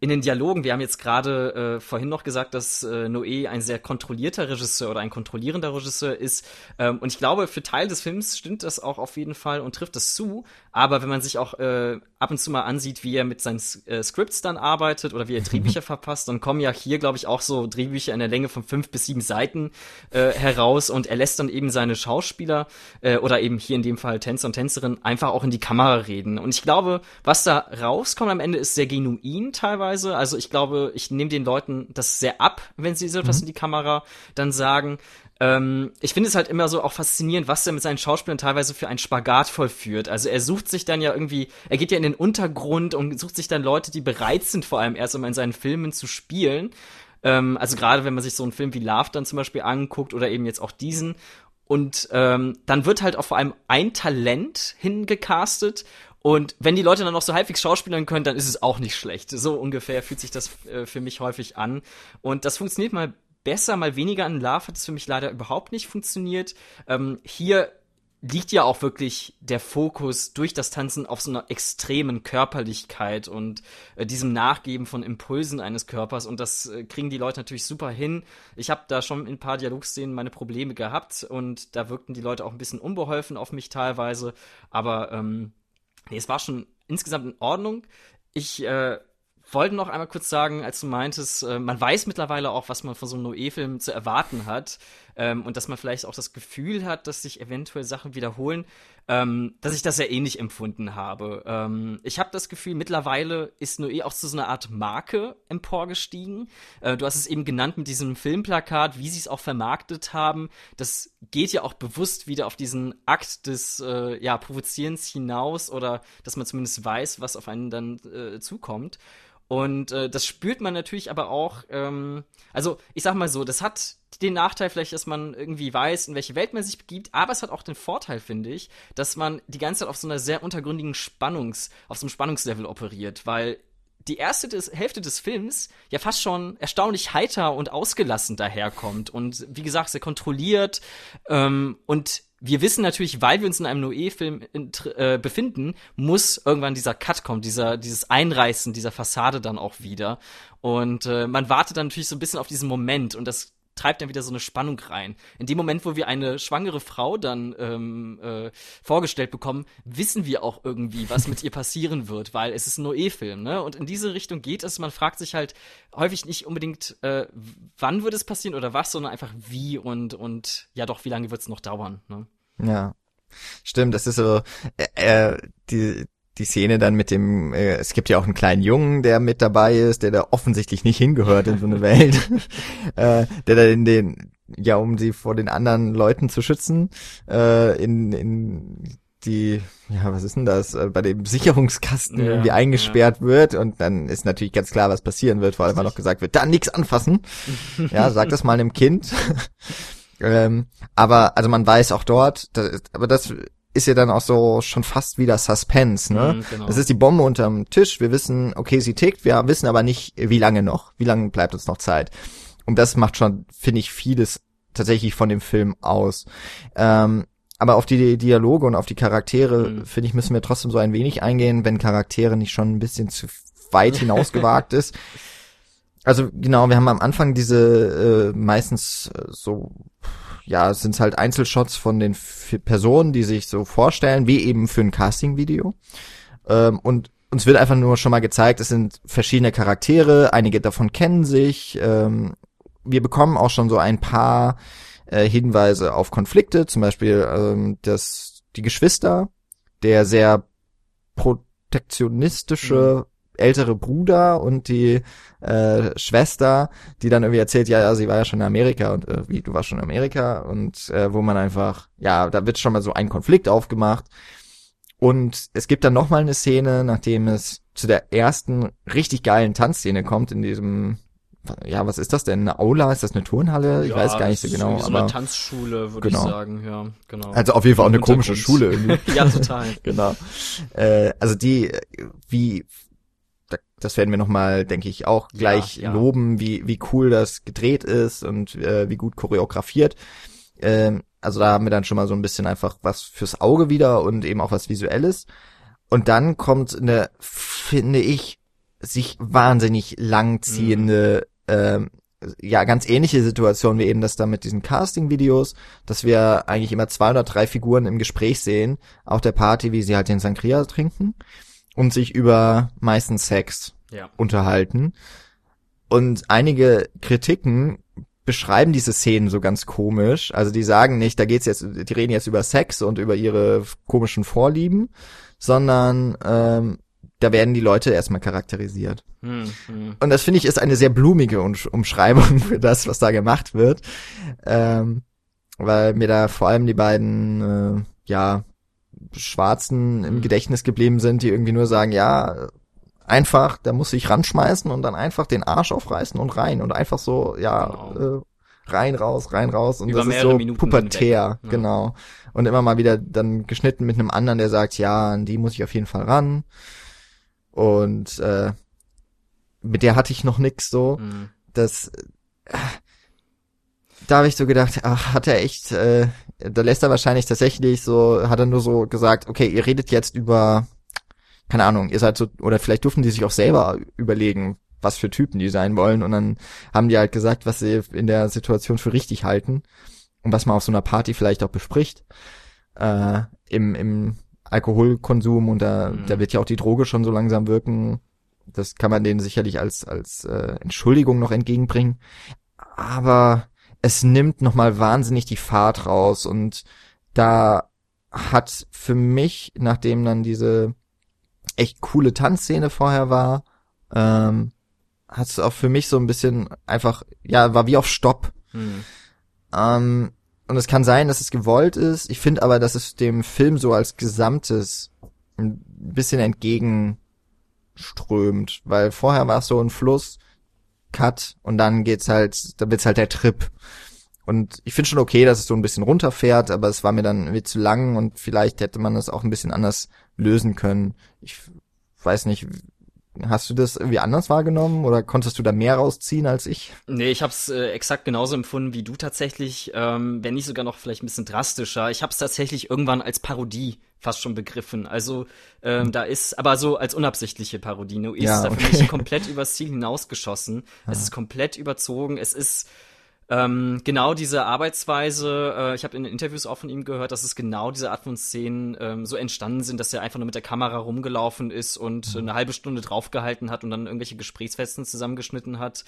in den Dialogen, wir haben jetzt gerade äh, vorhin noch gesagt, dass äh, Noé ein sehr kontrollierter Regisseur oder ein kontrollierender Regisseur ist. Ähm, und ich glaube, für Teil des Films stimmt das auch auf jeden Fall und trifft das zu. Aber wenn man sich auch äh, ab und zu mal ansieht, wie er mit seinen äh, Scripts dann arbeitet oder wie er Drehbücher [laughs] verpasst, dann kommen ja hier, glaube ich, auch so Drehbücher in der Länge von fünf bis sieben Seiten äh, heraus und er lässt dann eben seine Schauspieler äh, oder eben hier in dem Fall Tänzer und Tänzerin einfach auch in die Kamera reden. Und ich glaube, was da rauskommt am Ende ist sehr genuin teilweise. Also ich glaube, ich nehme den Leuten das sehr ab, wenn sie so etwas mhm. in die Kamera dann sagen. Ähm, ich finde es halt immer so auch faszinierend, was er mit seinen Schauspielern teilweise für einen Spagat vollführt. Also er sucht sich dann ja irgendwie, er geht ja in den Untergrund und sucht sich dann Leute, die bereit sind, vor allem erst um in seinen Filmen zu spielen. Ähm, also gerade wenn man sich so einen Film wie Love dann zum Beispiel anguckt oder eben jetzt auch diesen. Und ähm, dann wird halt auch vor allem ein Talent hingecastet und wenn die Leute dann noch so halbwegs schauspielern können, dann ist es auch nicht schlecht. So ungefähr fühlt sich das äh, für mich häufig an. Und das funktioniert mal besser, mal weniger. In Love hat es für mich leider überhaupt nicht funktioniert. Ähm, hier liegt ja auch wirklich der Fokus durch das Tanzen auf so einer extremen Körperlichkeit und äh, diesem Nachgeben von Impulsen eines Körpers und das äh, kriegen die Leute natürlich super hin. Ich habe da schon in ein paar Dialogszenen meine Probleme gehabt und da wirkten die Leute auch ein bisschen unbeholfen auf mich teilweise, aber ähm, nee, es war schon insgesamt in Ordnung. Ich äh, wollte noch einmal kurz sagen, als du meintest, äh, man weiß mittlerweile auch, was man von so einem Noé-Film zu erwarten hat ähm, und dass man vielleicht auch das Gefühl hat, dass sich eventuell Sachen wiederholen, ähm, dass ich das sehr ähnlich empfunden habe. Ähm, ich habe das Gefühl, mittlerweile ist Noé auch zu so einer Art Marke emporgestiegen. Äh, du hast es eben genannt mit diesem Filmplakat, wie sie es auch vermarktet haben. Das geht ja auch bewusst wieder auf diesen Akt des äh, ja, Provozierens hinaus oder dass man zumindest weiß, was auf einen dann äh, zukommt. Und äh, das spürt man natürlich aber auch, ähm, also ich sag mal so, das hat den Nachteil vielleicht, dass man irgendwie weiß, in welche Welt man sich begibt, aber es hat auch den Vorteil, finde ich, dass man die ganze Zeit auf so einer sehr untergründigen Spannungs, auf so einem Spannungslevel operiert, weil die erste des, Hälfte des Films ja fast schon erstaunlich heiter und ausgelassen daherkommt und wie gesagt sehr kontrolliert ähm, und wir wissen natürlich, weil wir uns in einem Noé-Film äh, befinden, muss irgendwann dieser Cut kommen, dieser, dieses Einreißen dieser Fassade dann auch wieder. Und äh, man wartet dann natürlich so ein bisschen auf diesen Moment und das treibt dann wieder so eine Spannung rein. In dem Moment, wo wir eine schwangere Frau dann ähm, äh, vorgestellt bekommen, wissen wir auch irgendwie, was mit ihr passieren wird, weil es ist ein Noé-Film, ne? Und in diese Richtung geht es. Man fragt sich halt häufig nicht unbedingt, äh, wann wird es passieren oder was, sondern einfach wie und und ja doch, wie lange wird es noch dauern, ne?
Ja. Stimmt, das ist so, äh, äh die, die Szene dann mit dem, äh, es gibt ja auch einen kleinen Jungen, der mit dabei ist, der da offensichtlich nicht hingehört in so eine Welt, [laughs] äh, der da in den, ja, um sie vor den anderen Leuten zu schützen, äh, in, in die, ja, was ist denn das, äh, bei dem Sicherungskasten ja, irgendwie eingesperrt ja. wird und dann ist natürlich ganz klar, was passieren wird, vor allem weil noch gesagt wird, da nix anfassen. [laughs] ja, sag das mal einem Kind. [laughs] ähm, aber, also man weiß auch dort, das, aber das ist ja dann auch so schon fast wieder Suspense, ne? Mhm, genau. Das ist die Bombe unterm Tisch. Wir wissen, okay, sie tickt, wir wissen aber nicht, wie lange noch. Wie lange bleibt uns noch Zeit? und das macht schon, finde ich, vieles tatsächlich von dem Film aus. Ähm, aber auf die Dialoge und auf die Charaktere, mhm. finde ich, müssen wir trotzdem so ein wenig eingehen, wenn Charaktere nicht schon ein bisschen zu weit [laughs] hinausgewagt ist. Also genau, wir haben am Anfang diese äh, meistens äh, so, ja, sind es halt Einzelshots von den Personen, die sich so vorstellen, wie eben für ein Casting-Video. Ähm, und uns wird einfach nur schon mal gezeigt, es sind verschiedene Charaktere, einige davon kennen sich. Ähm, wir bekommen auch schon so ein paar äh, Hinweise auf Konflikte, zum Beispiel ähm, dass die Geschwister, der sehr protektionistische mhm ältere Bruder und die äh, Schwester, die dann irgendwie erzählt, ja, ja, sie war ja schon in Amerika und äh, wie, du warst schon in Amerika und äh, wo man einfach, ja, da wird schon mal so ein Konflikt aufgemacht und es gibt dann noch mal eine Szene, nachdem es zu der ersten richtig geilen Tanzszene kommt in diesem ja, was ist das denn? Eine Aula? Ist das eine Turnhalle? Ich ja, weiß gar nicht so genau.
So
aber
eine Tanzschule, würde genau. ich sagen, ja, genau.
Also auf jeden Fall auch eine komische Schule irgendwie. [laughs]
ja, total. [laughs]
genau. Äh, also die, wie, das werden wir nochmal, denke ich, auch gleich ja, ja. loben, wie, wie cool das gedreht ist und äh, wie gut choreografiert. Ähm, also da haben wir dann schon mal so ein bisschen einfach was fürs Auge wieder und eben auch was Visuelles. Und dann kommt eine, finde ich, sich wahnsinnig langziehende, mhm. ähm, ja, ganz ähnliche Situation wie eben das da mit diesen Casting-Videos, dass wir eigentlich immer zwei oder drei Figuren im Gespräch sehen, auch der Party, wie sie halt den Sangria trinken und sich über meistens Sex ja. unterhalten. Und einige Kritiken beschreiben diese Szenen so ganz komisch. Also die sagen nicht, da geht's jetzt, die reden jetzt über Sex und über ihre komischen Vorlieben, sondern ähm, da werden die Leute erstmal charakterisiert. Hm, hm. Und das finde ich ist eine sehr blumige Umschreibung [laughs] für das, was da gemacht wird. Ähm, weil mir da vor allem die beiden, äh, ja, Schwarzen im hm. Gedächtnis geblieben sind, die irgendwie nur sagen, ja, einfach, der muss sich ranschmeißen und dann einfach den Arsch aufreißen und rein und einfach so, ja, genau. äh, rein, raus, rein, raus und Über das ist so Minuten pubertär, ja. genau. Und immer mal wieder dann geschnitten mit einem anderen, der sagt, ja, an die muss ich auf jeden Fall ran. Und äh, mit der hatte ich noch nix so. Mhm. Das äh, da habe ich so gedacht, ach, hat er echt, äh, da lässt er wahrscheinlich tatsächlich so, hat er nur so gesagt, okay, ihr redet jetzt über keine Ahnung, ihr seid so, oder vielleicht durften die sich auch selber überlegen, was für Typen die sein wollen. Und dann haben die halt gesagt, was sie in der Situation für richtig halten und was man auf so einer Party vielleicht auch bespricht. Äh, im, im Alkoholkonsum und da, mhm. da wird ja auch die Droge schon so langsam wirken. Das kann man denen sicherlich als, als äh, Entschuldigung noch entgegenbringen. Aber es nimmt nochmal wahnsinnig die Fahrt raus und da hat für mich, nachdem dann diese echt coole Tanzszene vorher war, ähm, hat es auch für mich so ein bisschen einfach, ja, war wie auf Stopp. Hm. Ähm, und es kann sein, dass es gewollt ist. Ich finde aber, dass es dem Film so als Gesamtes ein bisschen entgegenströmt, weil vorher war es so ein Fluss, Cut und dann geht's halt, dann wird's halt der Trip. Und ich finde schon okay, dass es so ein bisschen runterfährt, aber es war mir dann irgendwie zu lang und vielleicht hätte man das auch ein bisschen anders lösen können. Ich weiß nicht, Hast du das irgendwie anders wahrgenommen oder konntest du da mehr rausziehen als ich?
Nee, ich habe es äh, exakt genauso empfunden wie du tatsächlich, ähm, wenn nicht sogar noch vielleicht ein bisschen drastischer. Ich habe es tatsächlich irgendwann als Parodie fast schon begriffen. Also ähm, da ist, aber so als unabsichtliche Parodie. No, ist ja, okay. da für mich komplett übers Ziel hinausgeschossen. Ja. Es ist komplett überzogen. Es ist ähm, genau diese Arbeitsweise, äh, ich habe in den Interviews auch von ihm gehört, dass es genau diese Art von Szenen ähm, so entstanden sind, dass er einfach nur mit der Kamera rumgelaufen ist und mhm. eine halbe Stunde draufgehalten hat und dann irgendwelche Gesprächsfesten zusammengeschnitten hat.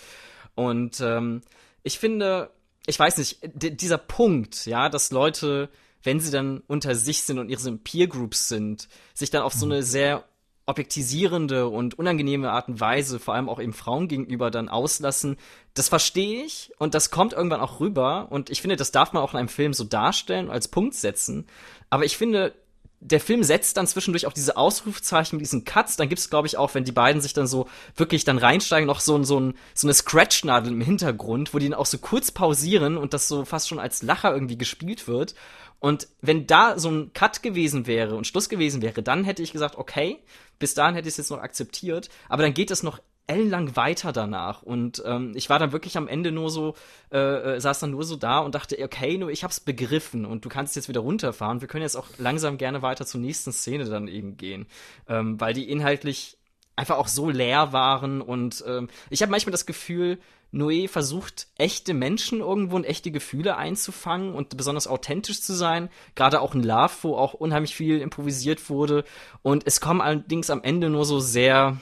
Und ähm, ich finde, ich weiß nicht, dieser Punkt, ja, dass Leute, wenn sie dann unter sich sind und ihre Peer Groups sind, sich dann auf so mhm. eine sehr objektisierende und unangenehme Art und Weise, vor allem auch eben Frauen gegenüber, dann auslassen, das verstehe ich und das kommt irgendwann auch rüber und ich finde, das darf man auch in einem Film so darstellen, als Punkt setzen. Aber ich finde, der Film setzt dann zwischendurch auch diese Ausrufzeichen mit diesen Cuts. Dann gibt's, glaube ich, auch, wenn die beiden sich dann so wirklich dann reinsteigen, noch so, so, ein, so eine Scratch-Nadel im Hintergrund, wo die dann auch so kurz pausieren und das so fast schon als Lacher irgendwie gespielt wird. Und wenn da so ein Cut gewesen wäre und Schluss gewesen wäre, dann hätte ich gesagt, okay, bis dahin hätte ich es jetzt noch akzeptiert, aber dann geht es noch ellenlang weiter danach. Und ähm, ich war dann wirklich am Ende nur so, äh, äh, saß dann nur so da und dachte, okay, nur ich hab's begriffen und du kannst jetzt wieder runterfahren. Wir können jetzt auch langsam gerne weiter zur nächsten Szene dann eben gehen. Ähm, weil die inhaltlich einfach auch so leer waren und ähm, ich habe manchmal das Gefühl, Noé versucht, echte Menschen irgendwo und echte Gefühle einzufangen und besonders authentisch zu sein. Gerade auch in Love, wo auch unheimlich viel improvisiert wurde. Und es kommen allerdings am Ende nur so sehr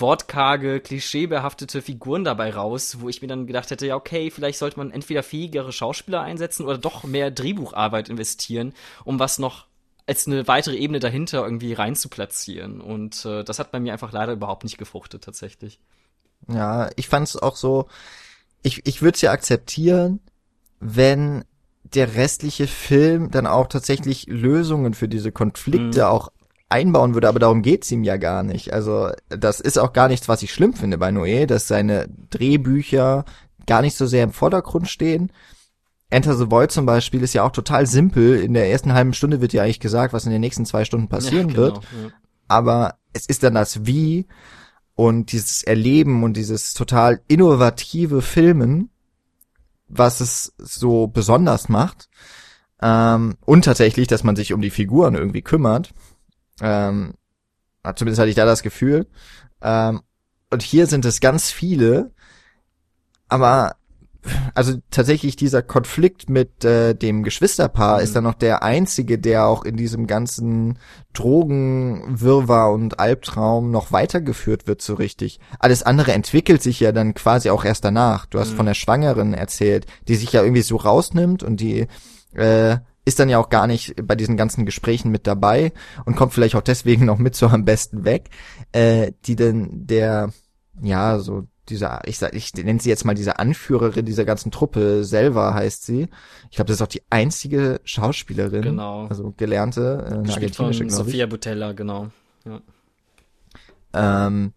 wortkarge, klischeebehaftete Figuren dabei raus, wo ich mir dann gedacht hätte, ja, okay, vielleicht sollte man entweder fähigere Schauspieler einsetzen oder doch mehr Drehbucharbeit investieren, um was noch als eine weitere Ebene dahinter irgendwie rein zu platzieren. Und äh, das hat bei mir einfach leider überhaupt nicht gefruchtet, tatsächlich.
Ja, ich fand es auch so, ich, ich würde es ja akzeptieren, wenn der restliche Film dann auch tatsächlich Lösungen für diese Konflikte mhm. auch einbauen würde, aber darum geht's ihm ja gar nicht. Also das ist auch gar nichts, was ich schlimm finde bei Noé, dass seine Drehbücher gar nicht so sehr im Vordergrund stehen. Enter the Void zum Beispiel ist ja auch total simpel. In der ersten halben Stunde wird ja eigentlich gesagt, was in den nächsten zwei Stunden passieren ja, genau, wird. Ja. Aber es ist dann das Wie und dieses Erleben und dieses total innovative Filmen, was es so besonders macht. Ähm, und tatsächlich, dass man sich um die Figuren irgendwie kümmert. Ähm, zumindest hatte ich da das Gefühl. Ähm, und hier sind es ganz viele, aber also tatsächlich dieser Konflikt mit äh, dem Geschwisterpaar mhm. ist dann noch der einzige, der auch in diesem ganzen Drogenwirrwarr und Albtraum noch weitergeführt wird so richtig. Alles andere entwickelt sich ja dann quasi auch erst danach. Du hast mhm. von der Schwangeren erzählt, die sich ja irgendwie so rausnimmt und die äh, ist dann ja auch gar nicht bei diesen ganzen Gesprächen mit dabei und kommt vielleicht auch deswegen noch mit so am besten weg, äh, die denn der ja so dieser, ich sag, ich nenne sie jetzt mal diese Anführerin dieser ganzen Truppe, Selva heißt sie. Ich glaube, das ist auch die einzige Schauspielerin,
genau.
also gelernte, äh, eine argentinische,
glaube Sofia Butella, genau. Ja.
Ähm,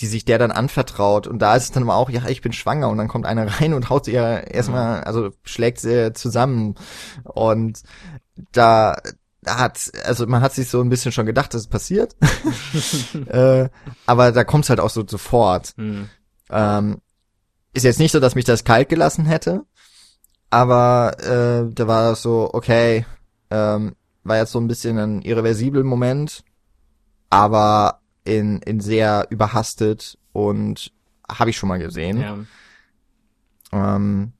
die sich der dann anvertraut. Und da ist es dann aber auch, ja, ich bin schwanger. Und dann kommt einer rein und haut sie ja erstmal, also schlägt sie zusammen. Und da hat, also man hat sich so ein bisschen schon gedacht, dass es passiert, [laughs] äh, aber da kommt es halt auch so sofort. Mhm. Ähm, ist jetzt nicht so, dass mich das kalt gelassen hätte, aber äh, da war das so, okay, ähm, war jetzt so ein bisschen ein irreversibel Moment, aber in, in sehr überhastet und habe ich schon mal gesehen. Ja. Ähm,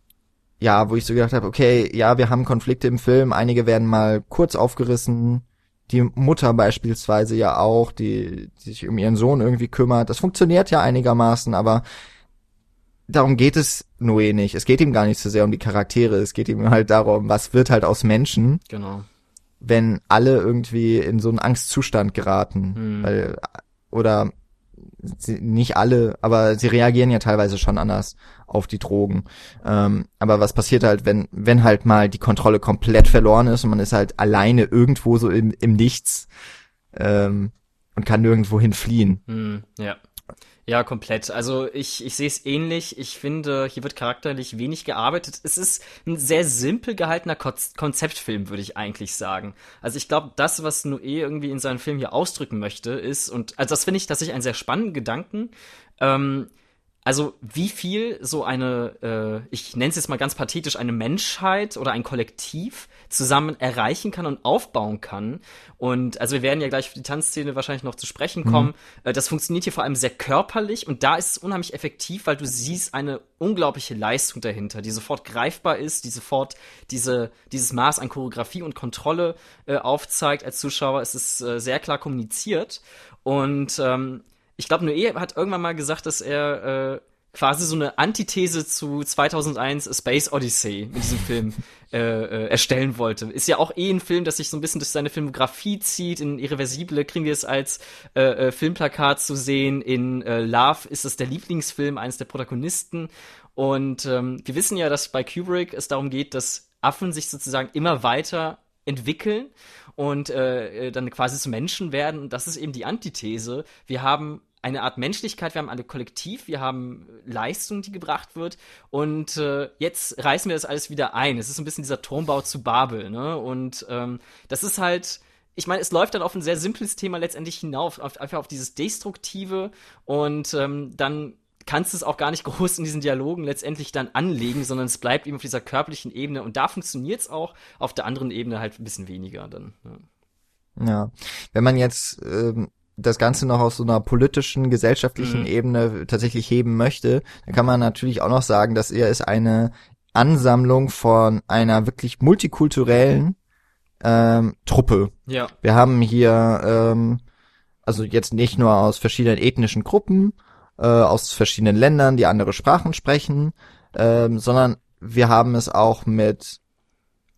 ja, wo ich so gedacht habe, okay, ja, wir haben Konflikte im Film, einige werden mal kurz aufgerissen, die Mutter beispielsweise ja auch, die, die sich um ihren Sohn irgendwie kümmert. Das funktioniert ja einigermaßen, aber darum geht es Noé nicht. Es geht ihm gar nicht so sehr um die Charaktere. Es geht ihm halt darum, was wird halt aus Menschen.
Genau.
Wenn alle irgendwie in so einen Angstzustand geraten. Hm. Weil, oder sie, nicht alle, aber sie reagieren ja teilweise schon anders auf die Drogen. Ähm, aber was passiert halt, wenn, wenn halt mal die Kontrolle komplett verloren ist und man ist halt alleine irgendwo so im, im Nichts ähm, und kann nirgendwo hin fliehen.
Hm, ja. Ja, komplett. Also ich, ich sehe es ähnlich. Ich finde, hier wird charakterlich wenig gearbeitet. Es ist ein sehr simpel gehaltener Konzeptfilm, würde ich eigentlich sagen. Also ich glaube, das, was Noé irgendwie in seinem Film hier ausdrücken möchte, ist, und also das finde ich tatsächlich einen sehr spannenden Gedanken, ähm, also wie viel so eine, äh, ich nenne es jetzt mal ganz pathetisch, eine Menschheit oder ein Kollektiv zusammen erreichen kann und aufbauen kann. Und also wir werden ja gleich für die Tanzszene wahrscheinlich noch zu sprechen kommen. Mhm. Äh, das funktioniert hier vor allem sehr körperlich und da ist es unheimlich effektiv, weil du siehst eine unglaubliche Leistung dahinter, die sofort greifbar ist, die sofort diese, dieses Maß an Choreografie und Kontrolle äh, aufzeigt als Zuschauer. Es ist äh, sehr klar kommuniziert. Und ähm, ich glaube, Noé hat irgendwann mal gesagt, dass er äh, quasi so eine Antithese zu 2001 A Space Odyssey mit diesem Film äh, äh, erstellen wollte. Ist ja auch eh ein Film, das sich so ein bisschen durch seine Filmografie zieht. In Irreversible kriegen wir es als äh, äh, Filmplakat zu sehen. In äh, Love ist es der Lieblingsfilm eines der Protagonisten. Und ähm, wir wissen ja, dass bei Kubrick es darum geht, dass Affen sich sozusagen immer weiter entwickeln und äh, äh, dann quasi zu Menschen werden. Und das ist eben die Antithese. Wir haben eine Art Menschlichkeit, wir haben alle Kollektiv, wir haben Leistung, die gebracht wird und äh, jetzt reißen wir das alles wieder ein. Es ist ein bisschen dieser Turmbau zu Babel, ne? Und ähm, das ist halt ich meine, es läuft dann auf ein sehr simples Thema letztendlich hinauf, auf, einfach auf dieses Destruktive und ähm, dann kannst du es auch gar nicht [laughs] groß in diesen Dialogen letztendlich dann anlegen, sondern es bleibt eben auf dieser körperlichen Ebene und da funktioniert es auch, auf der anderen Ebene halt ein bisschen weniger dann.
Ja, ja. wenn man jetzt ähm, das Ganze noch aus so einer politischen, gesellschaftlichen mhm. Ebene tatsächlich heben möchte, dann kann man natürlich auch noch sagen, dass er ist eine Ansammlung von einer wirklich multikulturellen ähm, Truppe.
Ja.
Wir haben hier ähm, also jetzt nicht nur aus verschiedenen ethnischen Gruppen, äh, aus verschiedenen Ländern, die andere Sprachen sprechen, ähm, sondern wir haben es auch mit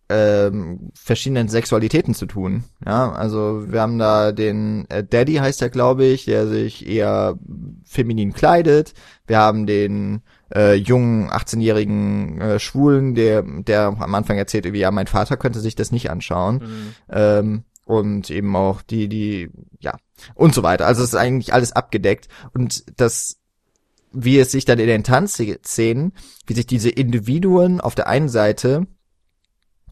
ähm, verschiedenen Sexualitäten zu tun. Ja, also wir haben da den äh, Daddy heißt er, glaube ich, der sich eher feminin kleidet. Wir haben den äh, jungen 18-jährigen äh, Schwulen, der der am Anfang erzählt, irgendwie, ja, mein Vater könnte sich das nicht anschauen. Mhm. Ähm, und eben auch die, die, ja, und so weiter. Also es ist eigentlich alles abgedeckt. Und das, wie es sich dann in den Tanzszenen, wie sich diese Individuen auf der einen Seite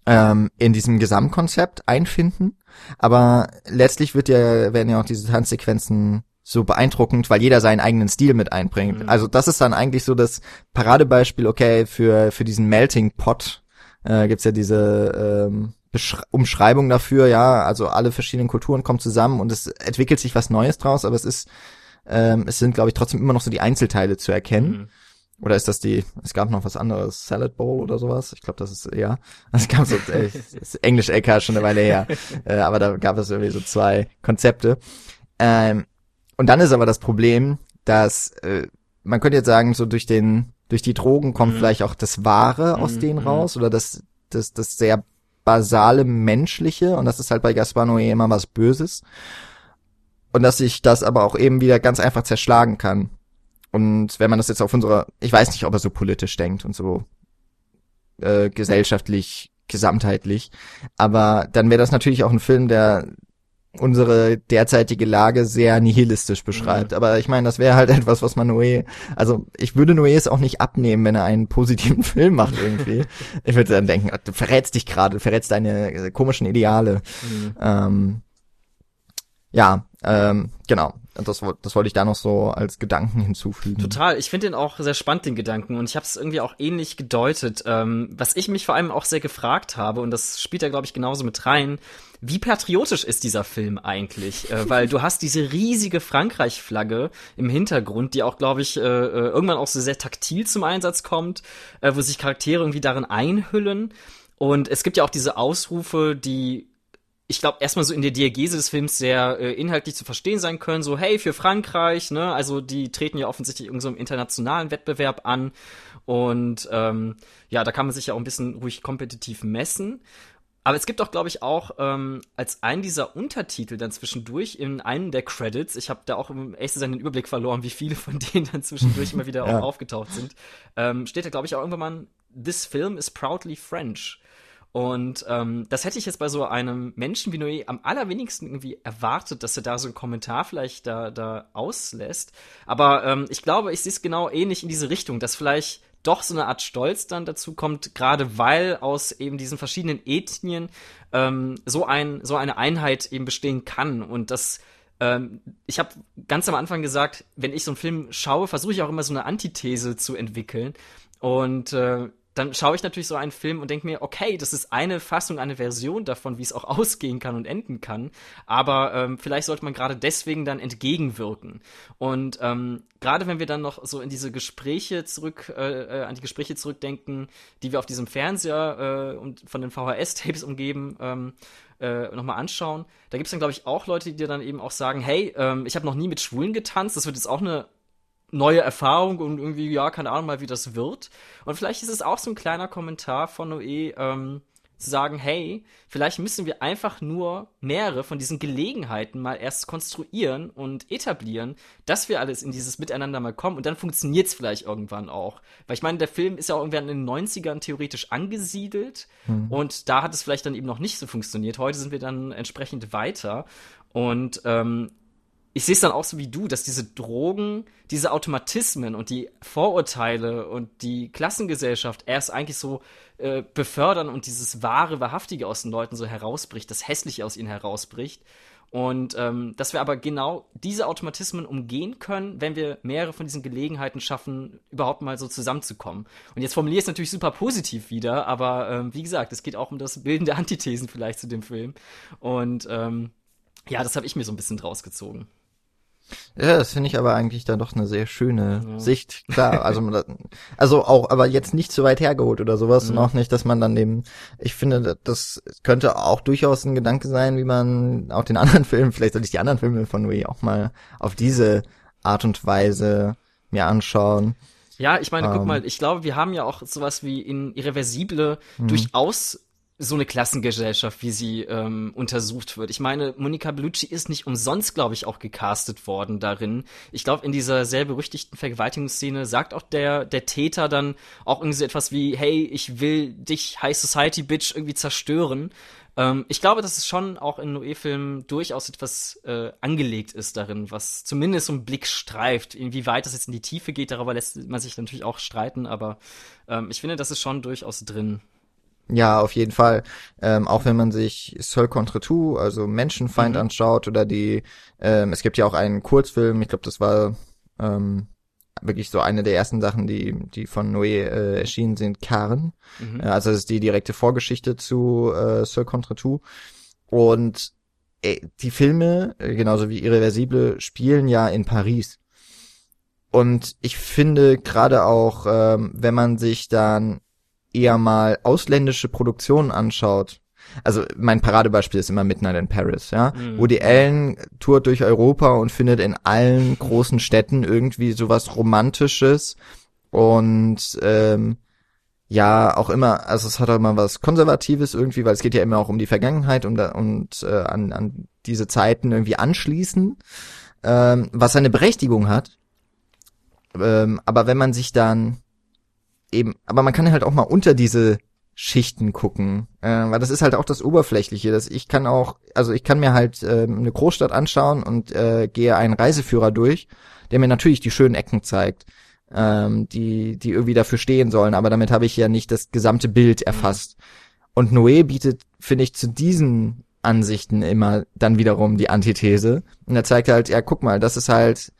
ähm, in diesem Gesamtkonzept einfinden, aber letztlich wird ja, werden ja auch diese Tanzsequenzen so beeindruckend, weil jeder seinen eigenen Stil mit einbringt. Mhm. Also das ist dann eigentlich so das Paradebeispiel, okay, für, für diesen Melting Pot äh, gibt's ja diese ähm, Besch Umschreibung dafür, ja, also alle verschiedenen Kulturen kommen zusammen und es entwickelt sich was Neues draus, aber es ist, ähm, es sind, glaube ich, trotzdem immer noch so die Einzelteile zu erkennen. Mhm. Oder ist das die, es gab noch was anderes, Salad Bowl oder sowas? Ich glaube, das ist ja. [laughs] Es gab so, äh, Englisch LK schon eine Weile her. [laughs] äh, aber da gab es irgendwie so zwei Konzepte. Ähm, und dann ist aber das Problem, dass äh, man könnte jetzt sagen, so durch den, durch die Drogen kommt mhm. vielleicht auch das Wahre aus mhm. denen mhm. raus oder das, das, das sehr basale Menschliche und das ist halt bei Gaspar Noé immer was Böses. Und dass sich das aber auch eben wieder ganz einfach zerschlagen kann. Und wenn man das jetzt auf unserer, ich weiß nicht, ob er so politisch denkt und so äh, gesellschaftlich, gesamtheitlich, aber dann wäre das natürlich auch ein Film, der unsere derzeitige Lage sehr nihilistisch beschreibt. Mhm. Aber ich meine, das wäre halt [laughs] etwas, was man Noé, also ich würde Noé es auch nicht abnehmen, wenn er einen positiven [laughs] Film macht irgendwie. ich würde dann denken, du verrätst dich gerade, du verrätst deine äh, komischen Ideale. Mhm. Ähm, ja, ähm, genau. Das, das wollte ich da noch so als Gedanken hinzufügen.
Total. Ich finde den auch sehr spannend, den Gedanken. Und ich habe es irgendwie auch ähnlich gedeutet. Ähm, was ich mich vor allem auch sehr gefragt habe, und das spielt da, glaube ich, genauso mit rein, wie patriotisch ist dieser Film eigentlich? Äh, [laughs] weil du hast diese riesige Frankreich-Flagge im Hintergrund, die auch, glaube ich, äh, äh, irgendwann auch so sehr taktil zum Einsatz kommt, äh, wo sich Charaktere irgendwie darin einhüllen. Und es gibt ja auch diese Ausrufe, die ich glaube, erstmal so in der Diagese des Films sehr äh, inhaltlich zu verstehen sein können, so hey, für Frankreich, ne, also die treten ja offensichtlich in so einem internationalen Wettbewerb an und ähm, ja, da kann man sich ja auch ein bisschen ruhig kompetitiv messen. Aber es gibt auch, glaube ich, auch ähm, als einen dieser Untertitel dann zwischendurch in einem der Credits, ich habe da auch im echten seinen Überblick verloren, wie viele von [laughs] denen dann zwischendurch immer wieder ja. auch aufgetaucht sind, ähm, steht da, glaube ich, auch irgendwann mal, This film is proudly French. Und ähm, das hätte ich jetzt bei so einem Menschen wie Noé am allerwenigsten irgendwie erwartet, dass er da so einen Kommentar vielleicht da, da auslässt. Aber ähm, ich glaube, ich sehe es genau ähnlich in diese Richtung, dass vielleicht doch so eine Art Stolz dann dazu kommt, gerade weil aus eben diesen verschiedenen Ethnien ähm, so ein so eine Einheit eben bestehen kann und das ähm, ich habe ganz am Anfang gesagt, wenn ich so einen Film schaue, versuche ich auch immer so eine Antithese zu entwickeln und äh, dann schaue ich natürlich so einen Film und denke mir, okay, das ist eine Fassung, eine Version davon, wie es auch [laughs] ausgehen kann und enden kann. Aber ähm, vielleicht sollte man gerade deswegen dann entgegenwirken. Und ähm, gerade wenn wir dann noch so in diese Gespräche zurück, äh, äh an die Gespräche zurückdenken, die wir auf diesem Fernseher äh, und von den VHS-Tapes umgeben, ähm, äh, nochmal anschauen. Da gibt es dann, glaube ich, auch Leute, die dir dann eben auch sagen, hey, ähm, ich habe noch nie mit Schwulen getanzt, das wird jetzt auch eine neue Erfahrung und irgendwie, ja, keine Ahnung mal, wie das wird. Und vielleicht ist es auch so ein kleiner Kommentar von Noé, ähm, zu sagen, hey, vielleicht müssen wir einfach nur mehrere von diesen Gelegenheiten mal erst konstruieren und etablieren, dass wir alles in dieses Miteinander mal kommen und dann funktioniert es vielleicht irgendwann auch. Weil ich meine, der Film ist ja auch irgendwann in den 90ern theoretisch angesiedelt mhm. und da hat es vielleicht dann eben noch nicht so funktioniert. Heute sind wir dann entsprechend weiter und ähm, ich sehe es dann auch so wie du, dass diese Drogen, diese Automatismen und die Vorurteile und die Klassengesellschaft erst eigentlich so äh, befördern und dieses wahre, wahrhaftige aus den Leuten so herausbricht, das Hässliche aus ihnen herausbricht. Und ähm, dass wir aber genau diese Automatismen umgehen können, wenn wir mehrere von diesen Gelegenheiten schaffen, überhaupt mal so zusammenzukommen. Und jetzt formuliere ich es natürlich super positiv wieder, aber ähm, wie gesagt, es geht auch um das Bilden der Antithesen vielleicht zu dem Film. Und ähm, ja, das habe ich mir so ein bisschen draus gezogen.
Ja, das finde ich aber eigentlich dann doch eine sehr schöne ja. Sicht. Klar, also also auch, aber jetzt nicht zu weit hergeholt oder sowas mhm. und auch nicht, dass man dann eben, ich finde, das könnte auch durchaus ein Gedanke sein, wie man auch den [laughs] anderen Filmen, vielleicht sollte ich die anderen Filme von Nui auch mal auf diese Art und Weise mir anschauen.
Ja, ich meine, ähm, guck mal, ich glaube, wir haben ja auch sowas wie in Irreversible mhm. durchaus so eine Klassengesellschaft, wie sie ähm, untersucht wird. Ich meine, Monica Bellucci ist nicht umsonst, glaube ich, auch gecastet worden darin. Ich glaube, in dieser sehr berüchtigten Vergewaltigungsszene sagt auch der der Täter dann auch irgendwie so etwas wie, hey, ich will dich High Society Bitch irgendwie zerstören. Ähm, ich glaube, dass es schon auch in Noé-Filmen durchaus etwas äh, angelegt ist darin, was zumindest so einen Blick streift. Inwieweit das jetzt in die Tiefe geht, darüber lässt man sich natürlich auch streiten, aber ähm, ich finde, das ist schon durchaus drin.
Ja, auf jeden Fall. Ähm, auch wenn man sich Seul contre tout, also Menschenfeind mhm. anschaut oder die, ähm, es gibt ja auch einen Kurzfilm, ich glaube, das war ähm, wirklich so eine der ersten Sachen, die, die von Noé äh, erschienen sind, Karen. Mhm. Äh, also das ist die direkte Vorgeschichte zu äh, Seul contre tout. Und äh, die Filme, äh, genauso wie Irreversible, spielen ja in Paris. Und ich finde gerade auch, ähm, wenn man sich dann eher mal ausländische Produktionen anschaut, also mein Paradebeispiel ist immer Midnight in Paris, ja, mhm. wo die Ellen tourt durch Europa und findet in allen großen Städten irgendwie sowas Romantisches und ähm, ja auch immer, also es hat auch immer was Konservatives irgendwie, weil es geht ja immer auch um die Vergangenheit und, und äh, an, an diese Zeiten irgendwie anschließen, ähm, was seine Berechtigung hat. Ähm, aber wenn man sich dann eben, aber man kann halt auch mal unter diese Schichten gucken, äh, weil das ist halt auch das Oberflächliche. Dass ich kann auch, also ich kann mir halt äh, eine Großstadt anschauen und äh, gehe einen Reiseführer durch, der mir natürlich die schönen Ecken zeigt, ähm, die die irgendwie dafür stehen sollen. Aber damit habe ich ja nicht das gesamte Bild erfasst. Und Noé bietet, finde ich, zu diesen Ansichten immer dann wiederum die Antithese. Und er zeigt halt, ja, guck mal, das ist halt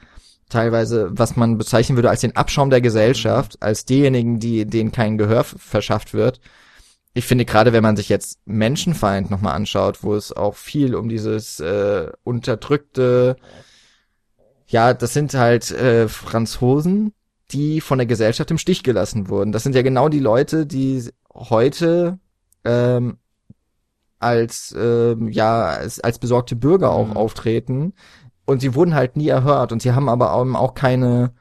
teilweise, was man bezeichnen würde als den Abschaum der Gesellschaft, als diejenigen, die denen kein Gehör verschafft wird. Ich finde gerade, wenn man sich jetzt Menschenfeind nochmal anschaut, wo es auch viel um dieses äh, unterdrückte, ja, das sind halt äh, Franzosen, die von der Gesellschaft im Stich gelassen wurden. Das sind ja genau die Leute, die heute ähm, als ähm, ja als, als besorgte Bürger auch mhm. auftreten, und sie wurden halt nie erhört und sie haben aber auch keine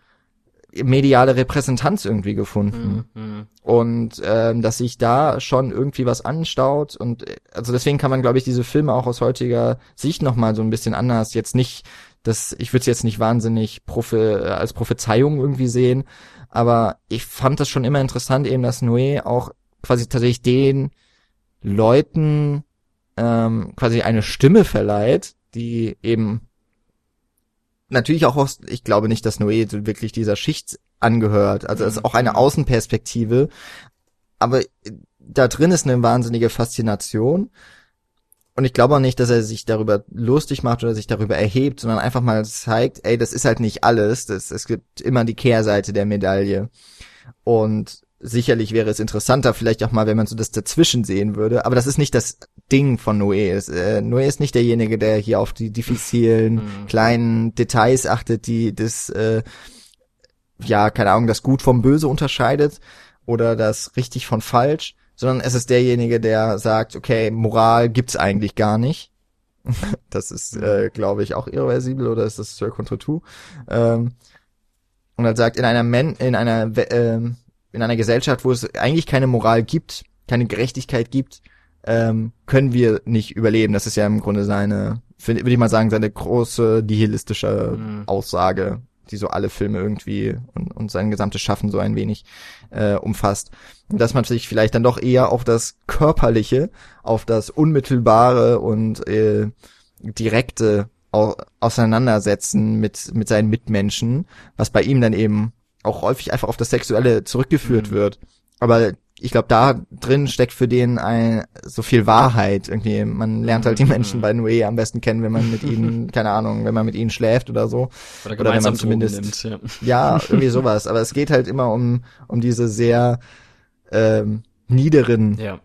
mediale Repräsentanz irgendwie gefunden. Mhm. Und ähm, dass sich da schon irgendwie was anstaut und also deswegen kann man, glaube ich, diese Filme auch aus heutiger Sicht nochmal so ein bisschen anders, jetzt nicht, das, ich würde es jetzt nicht wahnsinnig prophe, als Prophezeiung irgendwie sehen, aber ich fand das schon immer interessant, eben, dass Noé auch quasi tatsächlich den Leuten ähm, quasi eine Stimme verleiht, die eben natürlich auch aus, ich glaube nicht, dass Noé wirklich dieser Schicht angehört. Also es ist auch eine mhm. Außenperspektive. Aber da drin ist eine wahnsinnige Faszination. Und ich glaube auch nicht, dass er sich darüber lustig macht oder sich darüber erhebt, sondern einfach mal zeigt, ey, das ist halt nicht alles. Das, es gibt immer die Kehrseite der Medaille. Und sicherlich wäre es interessanter, vielleicht auch mal, wenn man so das dazwischen sehen würde. Aber das ist nicht das Ding von Noé. Es, äh, Noé ist nicht derjenige, der hier auf die diffizilen mhm. kleinen Details achtet, die das, äh, ja, keine Ahnung, das Gut vom Böse unterscheidet oder das richtig von falsch, sondern es ist derjenige, der sagt, okay, Moral gibt's eigentlich gar nicht. [laughs] das ist, äh, glaube ich, auch irreversibel oder ist das Sir Contra Two? Ähm, und er sagt, in einer Men in einer äh, in einer Gesellschaft, wo es eigentlich keine Moral gibt, keine Gerechtigkeit gibt, ähm, können wir nicht überleben. Das ist ja im Grunde seine, würde ich mal sagen, seine große nihilistische mhm. Aussage, die so alle Filme irgendwie und, und sein gesamtes Schaffen so ein wenig äh, umfasst. Dass man sich vielleicht dann doch eher auf das Körperliche, auf das Unmittelbare und äh, Direkte auseinandersetzen mit, mit seinen Mitmenschen, was bei ihm dann eben auch häufig einfach auf das Sexuelle zurückgeführt mhm. wird. Aber ich glaube, da drin steckt für den ein, so viel Wahrheit irgendwie. Man lernt halt die Menschen mhm. bei Noé am besten kennen, wenn man mit [laughs] ihnen, keine Ahnung, wenn man mit ihnen schläft oder so.
Oder, oder wenn man zumindest, nimmt,
ja. ja, irgendwie sowas. Aber es geht halt immer um, um diese sehr ähm, niederen ja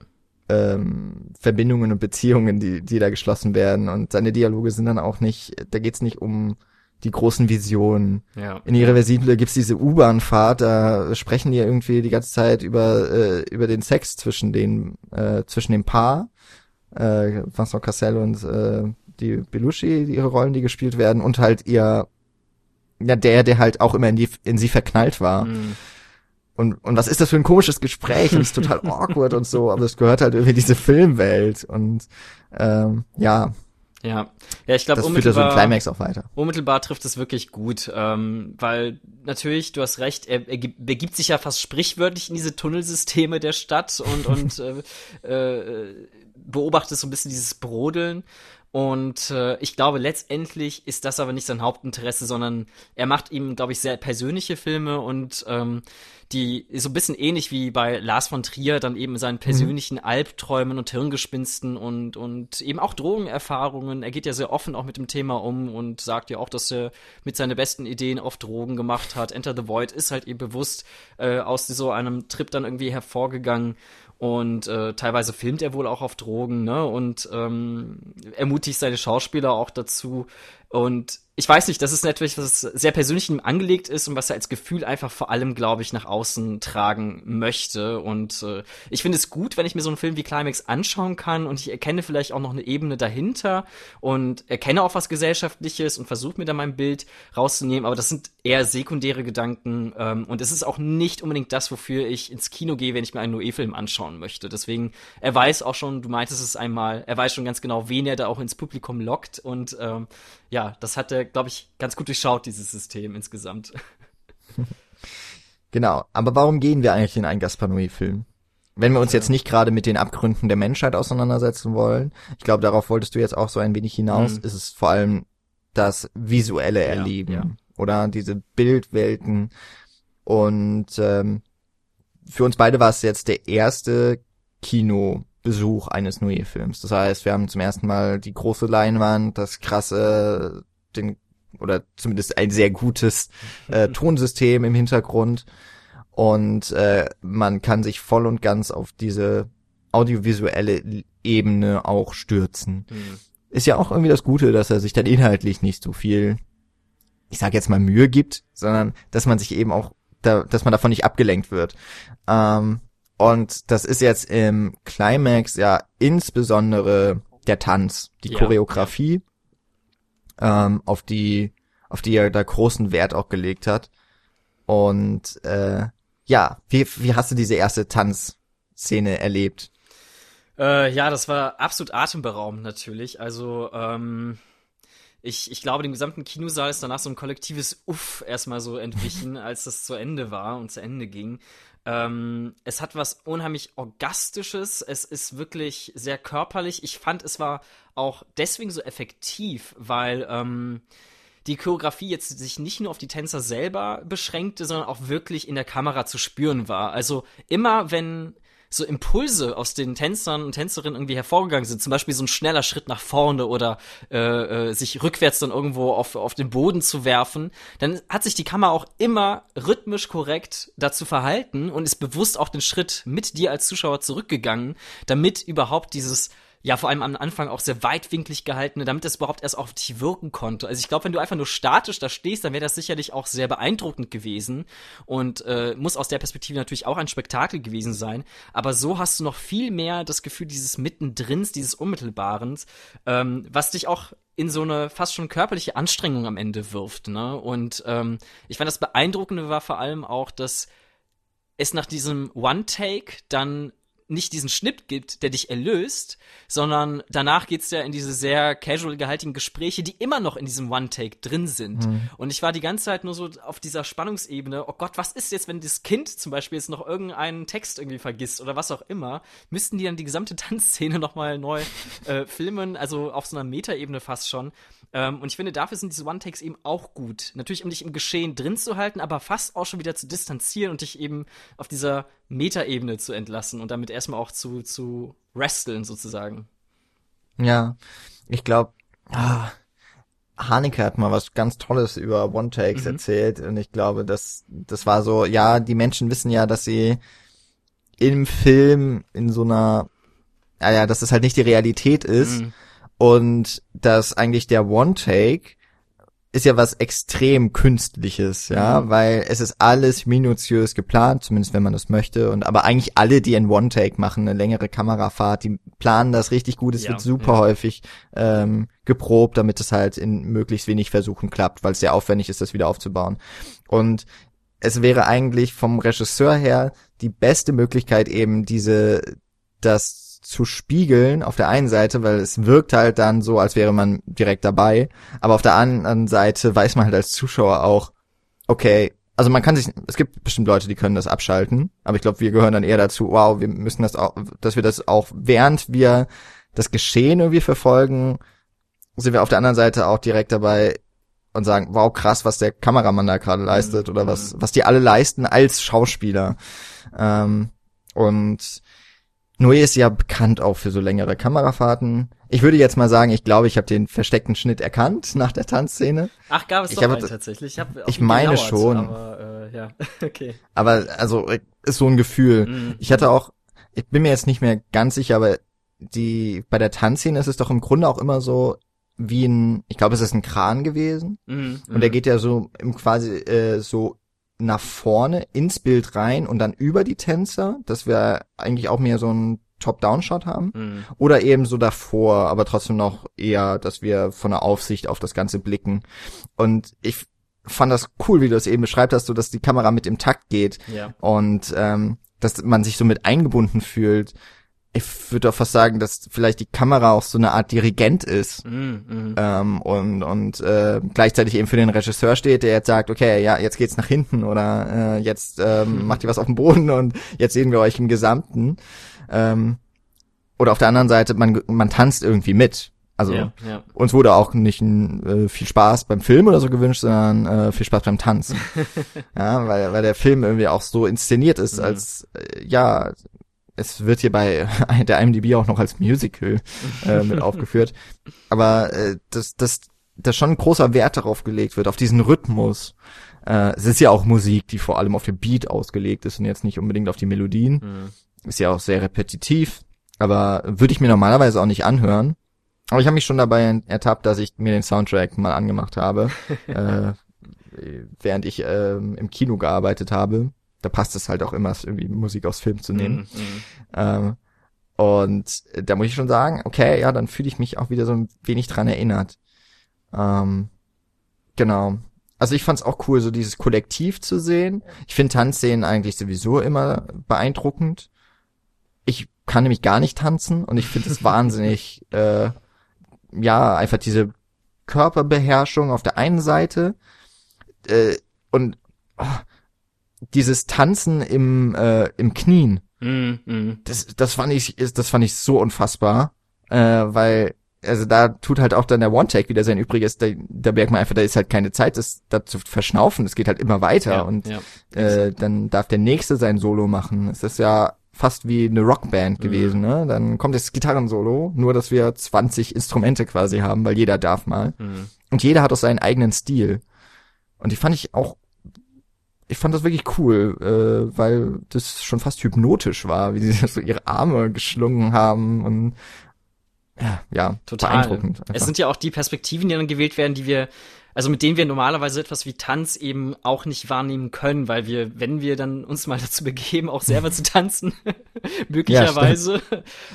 ähm, Verbindungen und Beziehungen, die, die da geschlossen werden. Und seine Dialoge sind dann auch nicht, da geht's nicht um die großen Visionen. Ja. In Irreversible gibt's diese U-Bahn-Fahrt, da sprechen die irgendwie die ganze Zeit über, äh, über den Sex zwischen den, äh, zwischen dem Paar, äh, Vincent Cassel und äh, die Belushi, ihre Rollen, die gespielt werden, und halt ihr, ja, der, der halt auch immer in, die, in sie verknallt war. Mhm und, und was ist das für ein komisches Gespräch und es ist total [laughs] awkward und so, aber es gehört halt irgendwie diese Filmwelt und ähm, ja.
Ja, ja, ich glaube,
ja so Climax auch weiter.
Unmittelbar trifft es wirklich gut, ähm, weil natürlich, du hast recht, er, er begibt sich ja fast sprichwörtlich in diese Tunnelsysteme der Stadt und und [laughs] äh, äh, beobachtet so ein bisschen dieses Brodeln und äh, ich glaube, letztendlich ist das aber nicht sein Hauptinteresse, sondern er macht ihm, glaube ich, sehr persönliche Filme und ähm, die so ein bisschen ähnlich wie bei Lars von Trier dann eben seinen mhm. persönlichen mhm. Albträumen und Hirngespinsten und, und eben auch Drogenerfahrungen. Er geht ja sehr offen auch mit dem Thema um und sagt ja auch, dass er mit seinen besten Ideen oft Drogen gemacht hat. Enter the Void ist halt eben bewusst äh, aus so einem Trip dann irgendwie hervorgegangen und äh, teilweise filmt er wohl auch auf Drogen, ne? Und ähm, ermutigt seine Schauspieler auch dazu. Und ich weiß nicht, das ist natürlich, was sehr persönlich ihm angelegt ist und was er als Gefühl einfach vor allem, glaube ich, nach außen tragen möchte. Und äh, ich finde es gut, wenn ich mir so einen Film wie Climax anschauen kann und ich erkenne vielleicht auch noch eine Ebene dahinter und erkenne auch was Gesellschaftliches und versuche mir da mein Bild rauszunehmen. Aber das sind eher sekundäre Gedanken ähm, und es ist auch nicht unbedingt das, wofür ich ins Kino gehe, wenn ich mir einen Noé-Film anschauen möchte. Deswegen, er weiß auch schon, du meintest es einmal, er weiß schon ganz genau, wen er da auch ins Publikum lockt und ähm, ja, das hat er glaube ich, ganz gut durchschaut, dieses System insgesamt. [laughs]
Genau, aber warum gehen wir eigentlich in einen Gaspar Noé-Film? Wenn wir uns jetzt nicht gerade mit den Abgründen der Menschheit auseinandersetzen wollen, ich glaube, darauf wolltest du jetzt auch so ein wenig hinaus, mhm. ist es vor allem das visuelle Erleben ja, ja. oder diese Bildwelten. Und ähm, für uns beide war es jetzt der erste Kinobesuch eines Noé-Films. Das heißt, wir haben zum ersten Mal die große Leinwand, das krasse, den oder zumindest ein sehr gutes äh, [laughs] Tonsystem im Hintergrund und äh, man kann sich voll und ganz auf diese audiovisuelle Ebene auch stürzen. Mhm. Ist ja auch irgendwie das Gute, dass er sich dann inhaltlich nicht so viel, ich sage jetzt mal Mühe gibt, sondern dass man sich eben auch, da, dass man davon nicht abgelenkt wird. Ähm, und das ist jetzt im Climax ja insbesondere der Tanz, die ja, Choreografie ähm, auf die auf die er da großen Wert auch gelegt hat. Und äh, ja, wie, wie hast du diese erste Tanzszene erlebt?
Äh, ja, das war absolut atemberaubend natürlich. Also ähm, ich, ich glaube, dem gesamten Kinosaal ist danach so ein kollektives Uff erstmal so entwichen, [laughs] als das zu Ende war und zu Ende ging. Ähm, es hat was unheimlich Orgastisches. Es ist wirklich sehr körperlich. Ich fand, es war auch deswegen so effektiv, weil ähm, die Choreografie jetzt sich nicht nur auf die Tänzer selber beschränkte, sondern auch wirklich in der Kamera zu spüren war. Also immer wenn so Impulse aus den Tänzern und Tänzerinnen irgendwie hervorgegangen sind, zum Beispiel so ein schneller Schritt nach vorne oder äh, äh, sich rückwärts dann irgendwo auf, auf den Boden zu werfen, dann hat sich die Kamera auch immer rhythmisch korrekt dazu verhalten und ist bewusst auch den Schritt mit dir als Zuschauer zurückgegangen, damit überhaupt dieses ja vor allem am Anfang auch sehr weitwinklig gehalten, damit das überhaupt erst auf dich wirken konnte. Also ich glaube, wenn du einfach nur statisch da stehst, dann wäre das sicherlich auch sehr beeindruckend gewesen und äh, muss aus der Perspektive natürlich auch ein Spektakel gewesen sein. Aber so hast du noch viel mehr das Gefühl dieses Mittendrins, dieses Unmittelbarens, ähm, was dich auch in so eine fast schon körperliche Anstrengung am Ende wirft. Ne? Und ähm, ich fand das Beeindruckende war vor allem auch, dass es nach diesem One-Take dann nicht diesen Schnitt gibt, der dich erlöst, sondern danach geht's ja in diese sehr casual gehaltigen Gespräche, die immer noch in diesem One-Take drin sind. Mhm. Und ich war die ganze Zeit nur so auf dieser Spannungsebene, oh Gott, was ist jetzt, wenn das Kind zum Beispiel jetzt noch irgendeinen Text irgendwie vergisst oder was auch immer, müssten die dann die gesamte [laughs] Tanzszene nochmal neu äh, filmen, also auf so einer Metaebene fast schon. Ähm, und ich finde, dafür sind diese One-Takes eben auch gut. Natürlich, um dich im Geschehen drin zu halten, aber fast auch schon wieder zu distanzieren und dich eben auf dieser Metaebene zu entlassen und damit erstmal auch zu, zu wresteln sozusagen.
Ja, ich glaube, ah, Haneke hat mal was ganz Tolles über One-Takes mhm. erzählt und ich glaube, das, das war so, ja, die Menschen wissen ja, dass sie im Film in so einer, ja, ja, dass es halt nicht die Realität ist. Mhm und dass eigentlich der One-Take ist ja was extrem künstliches, ja, mhm. weil es ist alles minutiös geplant, zumindest wenn man das möchte. Und aber eigentlich alle, die ein One-Take machen, eine längere Kamerafahrt, die planen das richtig gut. Es ja, wird super ja. häufig ähm, geprobt, damit es halt in möglichst wenig Versuchen klappt, weil es sehr aufwendig ist, das wieder aufzubauen. Und es wäre eigentlich vom Regisseur her die beste Möglichkeit eben diese das zu spiegeln auf der einen Seite, weil es wirkt halt dann so, als wäre man direkt dabei, aber auf der anderen Seite weiß man halt als Zuschauer auch, okay, also man kann sich, es gibt bestimmt Leute, die können das abschalten, aber ich glaube, wir gehören dann eher dazu, wow, wir müssen das auch, dass wir das auch, während wir das Geschehen irgendwie verfolgen, sind wir auf der anderen Seite auch direkt dabei und sagen, wow, krass, was der Kameramann da gerade leistet mhm. oder was, was die alle leisten als Schauspieler. Ähm, und Noé ist ja bekannt auch für so längere Kamerafahrten. Ich würde jetzt mal sagen, ich glaube, ich habe den versteckten Schnitt erkannt [laughs] nach der Tanzszene.
Ach, gab es
ich
doch einen tatsächlich.
Ich, ich meine gelauert, schon. Aber, äh, ja, [laughs] okay. Aber also ist so ein Gefühl. Mhm. Ich hatte auch, ich bin mir jetzt nicht mehr ganz sicher, aber die bei der Tanzszene ist es doch im Grunde auch immer so wie ein, ich glaube, es ist ein Kran gewesen. Mhm. Und der mhm. geht ja so im quasi äh, so nach vorne ins Bild rein und dann über die Tänzer, dass wir eigentlich auch mehr so ein Top-Down-Shot haben. Mhm. Oder eben so davor, aber trotzdem noch eher, dass wir von der Aufsicht auf das Ganze blicken. Und ich fand das cool, wie du es eben beschreibt hast, so dass die Kamera mit im Takt geht ja. und ähm, dass man sich so mit eingebunden fühlt ich würde auch fast sagen, dass vielleicht die Kamera auch so eine Art Dirigent ist mm, mm. Ähm, und und äh, gleichzeitig eben für den Regisseur steht, der jetzt sagt, okay, ja, jetzt geht's nach hinten oder äh, jetzt ähm, [laughs] macht ihr was auf dem Boden und jetzt sehen wir euch im Gesamten. Ähm, oder auf der anderen Seite, man man tanzt irgendwie mit. Also ja, ja. uns wurde auch nicht äh, viel Spaß beim Film oder so gewünscht, sondern äh, viel Spaß beim Tanzen. [laughs] ja, weil weil der Film irgendwie auch so inszeniert ist, mhm. als äh, ja es wird hier bei [laughs] der IMDb auch noch als Musical äh, mit [laughs] aufgeführt. Aber äh, dass das, das schon ein großer Wert darauf gelegt wird, auf diesen Rhythmus. Äh, es ist ja auch Musik, die vor allem auf den Beat ausgelegt ist und jetzt nicht unbedingt auf die Melodien. Mhm. Ist ja auch sehr repetitiv. Aber würde ich mir normalerweise auch nicht anhören. Aber ich habe mich schon dabei ertappt, dass ich mir den Soundtrack mal angemacht habe, [laughs] äh, während ich äh, im Kino gearbeitet habe da passt es halt auch immer, irgendwie Musik aus Film zu nehmen. Mm, mm. Ähm, und da muss ich schon sagen, okay, ja, dann fühle ich mich auch wieder so ein wenig dran erinnert. Ähm, genau. Also ich fand's auch cool, so dieses Kollektiv zu sehen. Ich finde Tanzszenen eigentlich sowieso immer beeindruckend. Ich kann nämlich gar nicht tanzen und ich finde es [laughs] wahnsinnig, äh, ja, einfach diese Körperbeherrschung auf der einen Seite äh, und oh, dieses Tanzen im äh, im Knien. Mm, mm. Das das fand ich das fand ich so unfassbar, äh, weil also da tut halt auch dann der One-Take wieder sein Übriges, da, da merkt man einfach, da ist halt keine Zeit, das da zu verschnaufen, es geht halt immer weiter ja, und ja. Äh, dann darf der Nächste sein Solo machen. Es ist ja fast wie eine Rockband mhm. gewesen, ne? Dann kommt das Gitarrensolo, nur dass wir 20 Instrumente quasi haben, weil jeder darf mal. Mhm. Und jeder hat auch seinen eigenen Stil. Und die fand ich auch ich fand das wirklich cool, äh, weil das schon fast hypnotisch war, wie sie [laughs] so ihre Arme geschlungen haben und ja, ja
total beeindruckend. Einfach. Es sind ja auch die Perspektiven, die dann gewählt werden, die wir also mit denen wir normalerweise etwas wie Tanz eben auch nicht wahrnehmen können, weil wir, wenn wir dann uns mal [laughs] dazu begeben, auch selber zu tanzen, [laughs] möglicherweise,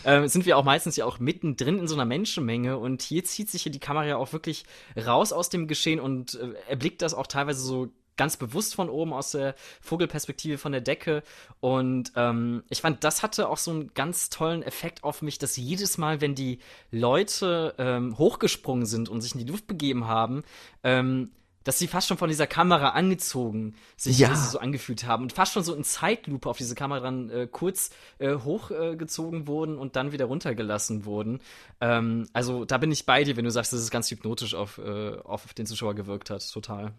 ja, äh, sind wir auch meistens ja auch mittendrin in so einer Menschenmenge und hier zieht sich ja die Kamera ja auch wirklich raus aus dem Geschehen und äh, erblickt das auch teilweise so ganz bewusst von oben aus der Vogelperspektive von der Decke. Und ähm, ich fand, das hatte auch so einen ganz tollen Effekt auf mich, dass jedes Mal, wenn die Leute ähm, hochgesprungen sind und sich in die Luft begeben haben, ähm, dass sie fast schon von dieser Kamera angezogen sich
Ja.
so angefühlt haben und fast schon so in Zeitlupe auf diese Kamera dann äh, kurz äh, hochgezogen wurden und dann wieder runtergelassen wurden. Ähm, also da bin ich bei dir, wenn du sagst, dass es ganz hypnotisch auf, äh, auf den Zuschauer gewirkt hat. Total.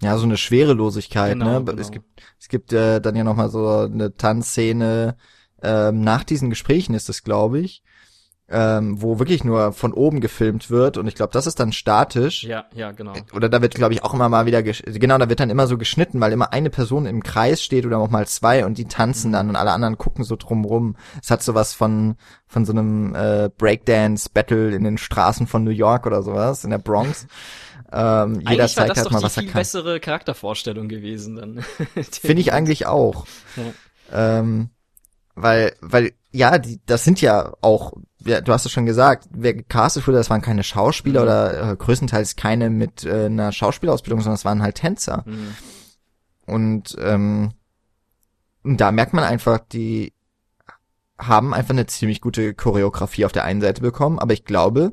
Ja, so eine Schwerelosigkeit,
Genau,
ne?
genau.
Es gibt, es gibt äh, dann ja noch mal so eine Tanzszene ähm, nach diesen Gesprächen ist es, glaube ich, ähm, wo wirklich nur von oben gefilmt wird und ich glaube, das ist dann statisch.
Ja, ja, genau.
Oder da wird, glaube ich, auch immer mal wieder, genau, da wird dann immer so geschnitten, weil immer eine Person im Kreis steht oder auch mal zwei und die tanzen dann und alle anderen gucken so drumrum. Es hat sowas von, von so einem äh, Breakdance-Battle in den Straßen von New York oder sowas, in der Bronx. [laughs] ähm, jeder
Eigentlich
zeigt
das
halt
doch
mal, was er
viel
kann.
bessere Charaktervorstellung gewesen dann. [laughs]
Finde ich eigentlich auch.
Ja.
Ähm, weil, weil, ja, die, das sind ja auch, ja, du hast es schon gesagt, wer gecastet wurde, das waren keine Schauspieler
Mhm.
oder äh, größtenteils keine mit äh, einer Schauspielausbildung, sondern es waren halt Tänzer.
Mhm.
Und ähm, und da merkt man einfach, die haben einfach eine ziemlich gute Choreografie auf der einen Seite bekommen, aber ich glaube,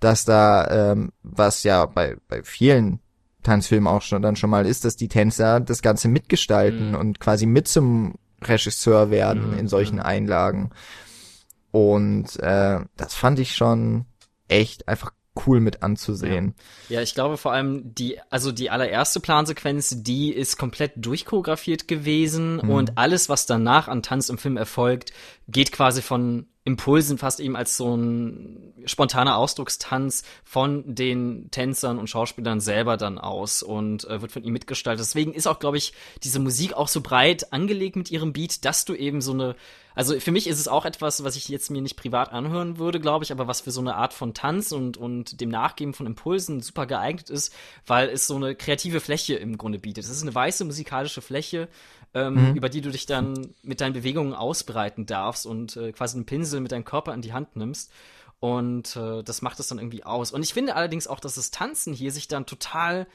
dass da, ähm, was ja bei, bei vielen Tanzfilmen auch schon dann schon mal ist, dass die Tänzer das Ganze mitgestalten
Mhm.
und quasi mit zum Regisseur werden
Mhm,
in solchen. Einlagen. Und äh, das fand ich schon echt einfach cool mit anzusehen.
Ja, ich glaube vor allem die, also die allererste Plansequenz, die ist komplett durchchoreografiert gewesen
Mhm.
und alles, was danach an Tanz im Film erfolgt, geht quasi von Impulsen fast eben als so ein spontaner Ausdruckstanz von den Tänzern und Schauspielern selber dann aus und äh, wird von ihm mitgestaltet. Deswegen ist auch, glaube ich, diese Musik auch so breit angelegt mit ihrem Beat, dass du eben so eine also für mich ist es auch etwas, was ich jetzt mir nicht privat anhören würde, glaube ich, aber was für so eine Art von Tanz und, und dem Nachgeben von Impulsen super geeignet ist, weil es so eine kreative Fläche im Grunde bietet. Es ist eine weiße musikalische Fläche, ähm, über die du dich dann mit deinen Bewegungen ausbreiten darfst und äh, quasi einen Pinsel mit deinem Körper in die Hand nimmst. Und äh, das macht es dann irgendwie aus. Und ich finde allerdings auch, dass das Tanzen hier sich dann total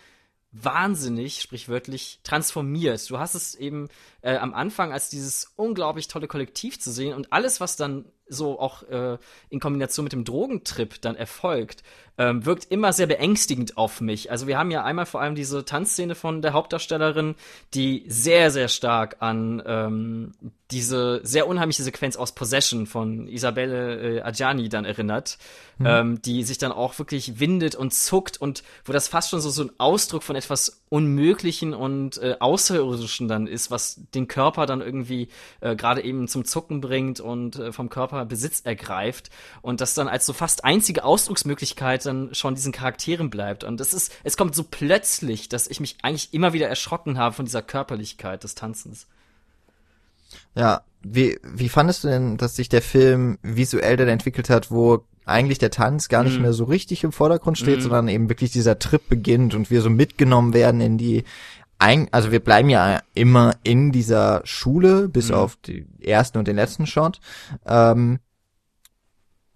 wahnsinnig, sprichwörtlich, transformiert. Du hast es eben äh, am Anfang als dieses unglaublich tolle Kollektiv zu sehen und alles, was dann so auch äh, in Kombination mit dem Drogentrip dann erfolgt, ähm, wirkt immer sehr beängstigend auf mich. Also wir haben ja einmal vor allem diese Tanzszene von der Hauptdarstellerin, die sehr, sehr stark an ähm, diese sehr unheimliche Sequenz aus Possession von Isabelle äh, Adjani dann erinnert, ähm, die sich dann auch wirklich windet und zuckt und wo das fast schon so, so ein Ausdruck von etwas Unmöglichen und äh, Außerirdischen dann ist, was den Körper dann irgendwie äh, gerade eben zum Zucken bringt und äh, vom Körper Besitz ergreift und das dann als so fast einzige Ausdrucksmöglichkeit dann schon diesen Charakteren bleibt. Und es ist, es kommt so plötzlich, dass ich mich eigentlich immer wieder erschrocken habe von dieser Körperlichkeit des Tanzens.
Ja, wie, wie fandest du denn, dass sich der Film visuell dann entwickelt hat, wo eigentlich der Tanz gar nicht
Mhm.
mehr so richtig im Vordergrund steht,
Mhm.
sondern eben wirklich dieser Trip beginnt und wir so mitgenommen werden in die ein, also wir bleiben ja immer in dieser Schule, bis
Mhm.
auf die ersten und den letzten Shot, ähm,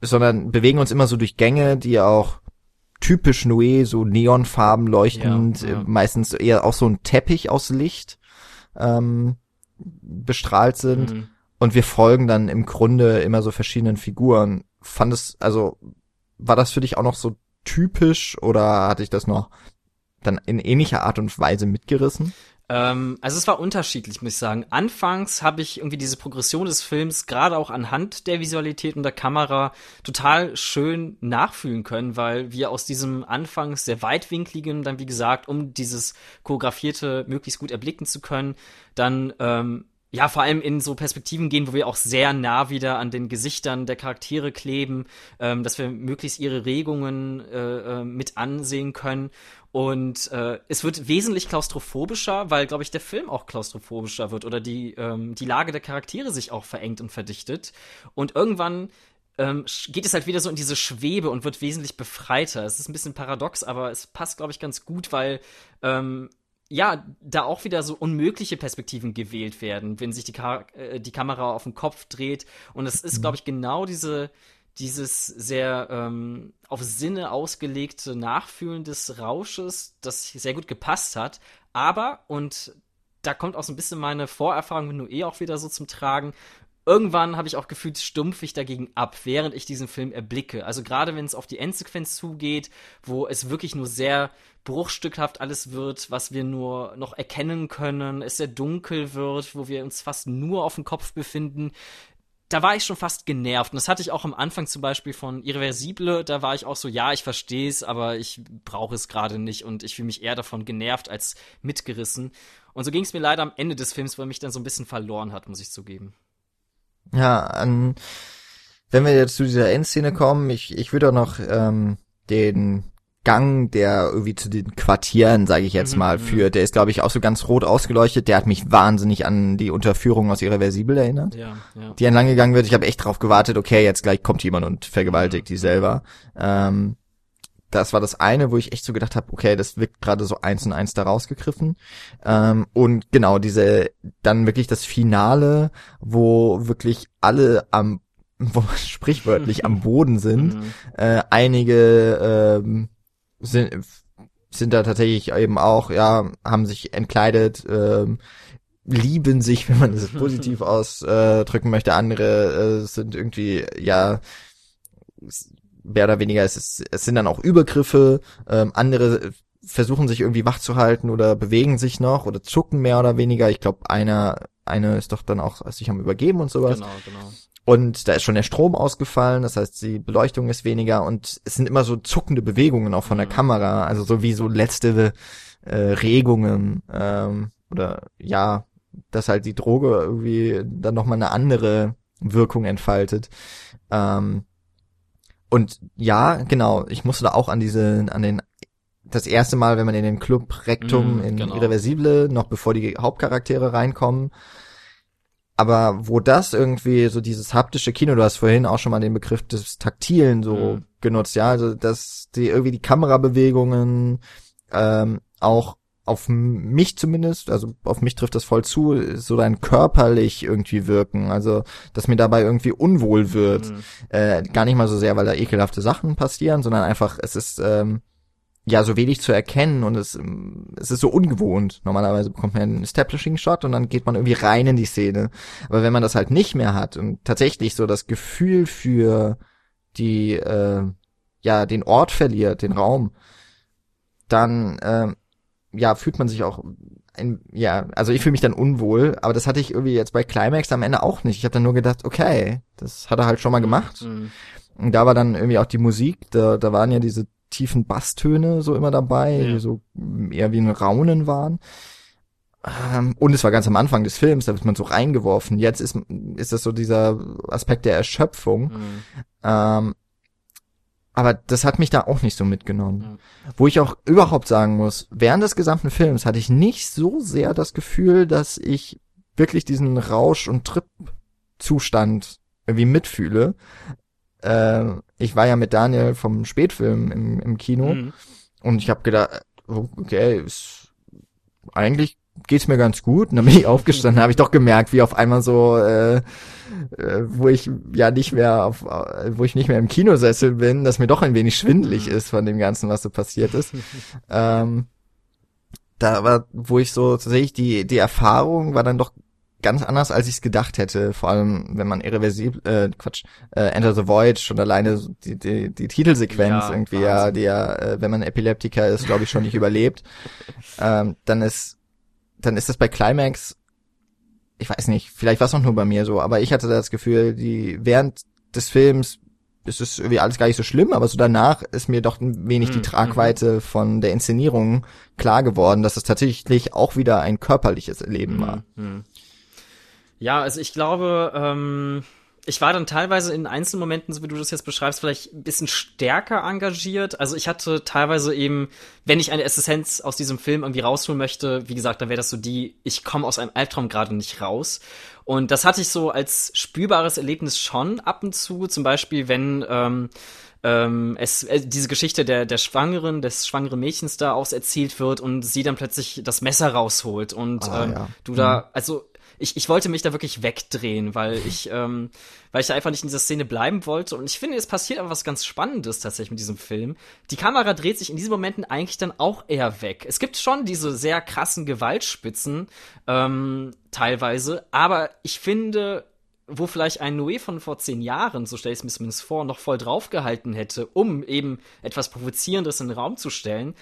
sondern bewegen uns immer so durch Gänge, die auch typisch Noé, so neonfarben leuchtend,
Ja, ja.
meistens eher auch so ein Teppich aus Licht ähm, bestrahlt sind.
Mhm.
Und wir folgen dann im Grunde immer so verschiedenen Figuren. Fand es, also, war das für dich auch noch so typisch oder hatte ich das noch dann in ähnlicher Art und Weise mitgerissen?
Ähm, also es war unterschiedlich, muss ich sagen. Anfangs habe ich irgendwie diese Progression des Films gerade auch anhand der Visualität und der Kamera total schön nachfühlen können, weil wir aus diesem anfangs sehr weitwinkligen, dann wie gesagt, um dieses choreografierte möglichst gut erblicken zu können, dann ähm, ja, vor allem in so Perspektiven gehen, wo wir auch sehr nah wieder an den Gesichtern der Charaktere kleben, ähm, dass wir möglichst ihre Regungen äh, äh, mit ansehen können. Und äh, es wird wesentlich klaustrophobischer, weil, glaube ich, der Film auch klaustrophobischer wird oder die, ähm, die Lage der Charaktere sich auch verengt und verdichtet. Und irgendwann ähm, geht es halt wieder so in diese Schwebe und wird wesentlich befreiter. Es ist ein bisschen paradox, aber es passt, glaube ich, ganz gut, weil ähm, ja, da auch wieder so unmögliche Perspektiven gewählt werden, wenn sich die, Ka äh, die Kamera auf den Kopf dreht. Und es ist, glaube ich, genau diese, dieses sehr ähm, auf Sinne ausgelegte Nachfühlen des Rausches, das sehr gut gepasst hat, Aber, und da kommt auch so ein bisschen meine Vorerfahrung mit Noé auch wieder so zum Tragen. Irgendwann habe ich auch gefühlt, stumpf ich dagegen ab, während ich diesen Film erblicke. Also gerade wenn es auf die Endsequenz zugeht, wo es wirklich nur sehr bruchstückhaft alles wird, was wir nur noch erkennen können, es sehr dunkel wird, wo wir uns fast nur auf dem Kopf befinden, da war ich schon fast genervt. Und das hatte ich auch am Anfang zum Beispiel von Irreversible. Da war ich auch so, ja, ich verstehe es, aber ich brauche es gerade nicht. Und ich fühle mich eher davon genervt als mitgerissen. Und so ging es mir leider am Ende des Films, weil mich dann so ein bisschen verloren hat, muss ich zugeben.
Ja, an, wenn wir jetzt zu dieser Endszene kommen, ich, ich würde auch noch ähm, den Gang, der irgendwie zu den Quartieren, sage ich jetzt mhm, mal, mhm. führt. Der ist, glaube ich, auch so ganz rot ausgeleuchtet. Der hat mich wahnsinnig an die Unterführung aus Irreversibel erinnert,
ja, ja.
die entlang gegangen wird. Ich habe echt drauf gewartet, okay, jetzt gleich kommt jemand und vergewaltigt die selber. Ähm, das war das eine, wo ich echt so gedacht habe, okay, das wirkt gerade so eins und eins da rausgegriffen. Ähm, und genau, diese, dann wirklich das Finale, wo wirklich alle am [laughs] wo sprichwörtlich am Boden sind. Mhm. Äh, einige ähm, sind, sind da tatsächlich eben auch, ja, haben sich entkleidet, ähm, lieben sich, [laughs] wenn man das positiv [laughs] ausdrücken möchte. Andere äh, sind irgendwie, ja, mehr oder weniger, es, ist, es sind dann auch Übergriffe, ähm, andere versuchen sich irgendwie wach zu halten oder bewegen sich noch oder zucken mehr oder weniger. Ich glaube, einer, eine ist doch dann auch sich am Übergeben und sowas.
Genau, genau.
Und da ist schon der Strom ausgefallen, das heißt, die Beleuchtung ist weniger und es sind immer so zuckende Bewegungen auch von der mhm. Kamera, also so wie so letzte äh, Regungen ähm, oder ja, dass halt die Droge irgendwie dann nochmal eine andere Wirkung entfaltet. Ähm, und ja, genau, ich musste da auch an diese, an den das erste Mal, wenn man in den Club Rectum mm, in genau. Irreversible, noch bevor die Hauptcharaktere reinkommen, aber wo das irgendwie so dieses haptische Kino, du hast vorhin auch schon mal den Begriff des Taktilen so mhm. genutzt, ja, also dass die irgendwie die Kamerabewegungen ähm, auch auf mich zumindest, also auf mich trifft das voll zu, so rein körperlich irgendwie wirken. Also, dass mir dabei irgendwie unwohl wird. Mhm. Äh, gar nicht mal so sehr, weil da ekelhafte Sachen passieren, sondern einfach, es ist ähm, ja so wenig zu erkennen und es, es ist so ungewohnt. Normalerweise bekommt man einen Establishing-Shot und dann geht man irgendwie rein in die Szene. Aber wenn man das halt nicht mehr hat und tatsächlich so das Gefühl für die, äh, ja, den Ort verliert, den Raum, dann, äh, ja, fühlt man sich auch ein, ja, also ich fühle mich dann unwohl, aber das hatte ich irgendwie jetzt bei Climax am Ende auch nicht. Ich habe dann nur gedacht, okay, das hat er halt schon mal gemacht. Mhm. Und da war dann irgendwie auch die Musik, da, da waren ja diese tiefen Basstöne so immer dabei, ja. die so eher wie ein Raunen waren. Ähm, und es war ganz am Anfang des Films, da wird man so reingeworfen. Jetzt ist, ist das so dieser Aspekt der Erschöpfung. Mhm. Ähm, aber das hat mich da auch nicht so mitgenommen. Mhm. Wo ich auch überhaupt sagen muss, während des gesamten Films hatte ich nicht so sehr das Gefühl, dass ich wirklich diesen Rausch- und Trip-Zustand irgendwie mitfühle. Äh, ich war ja mit Daniel vom Spätfilm im, im Kino mhm. und ich habe gedacht, okay, ist, eigentlich geht's mir ganz gut. Und dann bin ich aufgestanden, habe ich doch gemerkt, wie auf einmal so, äh, äh, wo ich ja nicht mehr auf, wo ich nicht mehr im Kinosessel bin, dass mir doch ein wenig schwindelig mhm. ist von dem Ganzen, was so passiert ist. [laughs] ähm, da war, wo ich so tatsächlich die die Erfahrung war dann doch ganz anders, als ich es gedacht hätte. Vor allem, wenn man irreversibel, äh, Quatsch, äh, Enter the Void, schon alleine die, die, die Titelsequenz ja, irgendwie, Wahnsinn. ja, die ja, äh, wenn man Epileptiker ist, glaube ich, schon nicht überlebt. [laughs] Ähm, dann ist, dann ist das bei Climax, ich weiß nicht, vielleicht war es auch nur bei mir so, aber ich hatte das Gefühl, die während des Films ist es irgendwie alles gar nicht so schlimm, aber so danach ist mir doch ein wenig die hm, Tragweite mhm. von der Inszenierung klar geworden, dass es tatsächlich auch wieder ein körperliches Erleben war. Mhm.
Ja, also ich glaube, ähm, ich war dann teilweise in Einzelmomenten, so wie du das jetzt beschreibst, vielleicht ein bisschen stärker engagiert. Also ich hatte teilweise eben, wenn ich eine Essenz aus diesem Film irgendwie rausholen möchte, wie gesagt, dann wäre das so die, ich komme aus einem Albtraum gerade nicht raus. Und das hatte ich so als spürbares Erlebnis schon ab und zu. Zum Beispiel, wenn ähm, ähm, es äh, diese Geschichte der der Schwangeren, des schwangeren Mädchens da aus erzählt wird und sie dann plötzlich das Messer rausholt und
Ah,
ähm,
ja.
du da, also ich, ich wollte mich da wirklich wegdrehen, weil ich, ähm, weil ich einfach nicht in dieser Szene bleiben wollte. Und ich finde, es passiert aber was ganz Spannendes tatsächlich mit diesem Film. Die Kamera dreht sich in diesen Momenten eigentlich dann auch eher weg. Es gibt schon diese sehr krassen Gewaltspitzen, ähm, teilweise, aber ich finde, wo vielleicht ein Noé von vor zehn Jahren, so stelle ich es mir zumindest vor, noch voll draufgehalten hätte, um eben etwas Provozierendes in den Raum zu stellen,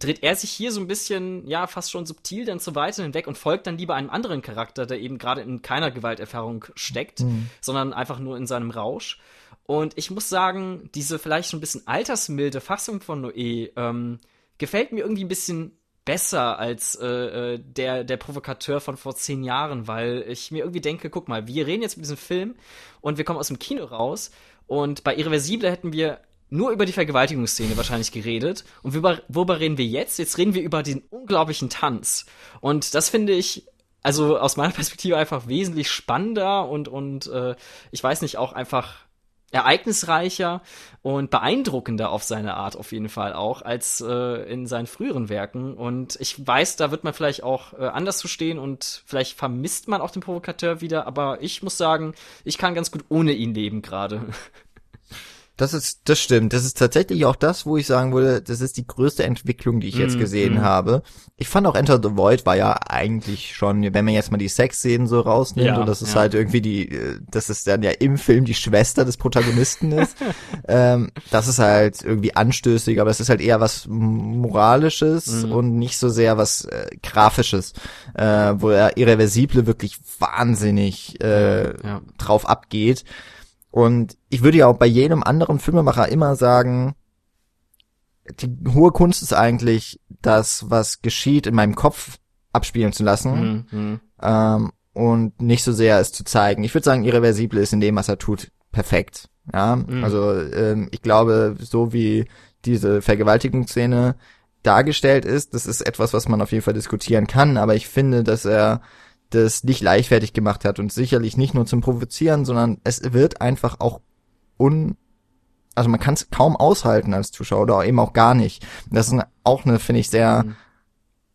dreht er sich hier so ein bisschen, ja, fast schon subtil dann zu weit hinweg und folgt dann lieber einem anderen Charakter, der eben gerade in keiner Gewalterfahrung steckt, sondern einfach nur in seinem Rausch. Und ich muss sagen, diese vielleicht schon ein bisschen altersmilde Fassung von Noé ähm, gefällt mir irgendwie ein bisschen besser als äh, äh, der der Provokateur von vor zehn Jahren, weil ich mir irgendwie denke, guck mal, wir reden jetzt mit diesem Film und wir kommen aus dem Kino raus und bei Irreversible hätten wir nur über die Vergewaltigungsszene wahrscheinlich geredet. Und worüber, worüber reden wir jetzt? Jetzt reden wir über den unglaublichen Tanz. Und das finde ich, also aus meiner Perspektive einfach wesentlich spannender und, und äh, ich weiß nicht, auch einfach ereignisreicher und beeindruckender auf seine Art auf jeden Fall auch als äh, in seinen früheren Werken. Und ich weiß, da wird man vielleicht auch äh, anders zu stehen und vielleicht vermisst man auch den Provokateur wieder, aber ich muss sagen, ich kann ganz gut ohne ihn leben gerade. [laughs]
Das ist, das stimmt. Das ist tatsächlich auch das, wo ich sagen würde, das ist die größte Entwicklung, die ich jetzt
Mm,
gesehen
mm.
habe. Ich fand auch Enter the Void war ja eigentlich schon, wenn man jetzt mal die Sexszenen so rausnimmt
Ja,
und das ist
ja.
halt irgendwie die, äh, dass es dann ja im Film die Schwester des Protagonisten ist. [laughs] ähm, das ist halt irgendwie anstößig, aber es ist halt eher was Moralisches
Mhm.
und nicht so sehr was äh, Grafisches, äh, wo er Irreversible wirklich wahnsinnig äh,
Ja.
drauf abgeht. Und ich würde ja auch bei jedem anderen Filmemacher immer sagen, die hohe Kunst ist eigentlich, das, was geschieht, in meinem Kopf abspielen zu lassen
Mhm, mhm.
ähm, und nicht so sehr es zu zeigen. Ich würde sagen, Irreversible ist in dem, was er tut, perfekt. Ja,
Mhm.
also ähm, ich glaube, so wie diese Vergewaltigungsszene dargestellt ist, das ist etwas, was man auf jeden Fall diskutieren kann, aber ich finde, dass er das nicht leichtfertig gemacht hat und sicherlich nicht nur zum Provozieren, sondern es wird einfach auch un also man kann es kaum aushalten als Zuschauer oder eben auch gar nicht. Das ist auch eine, finde ich, sehr
Mhm.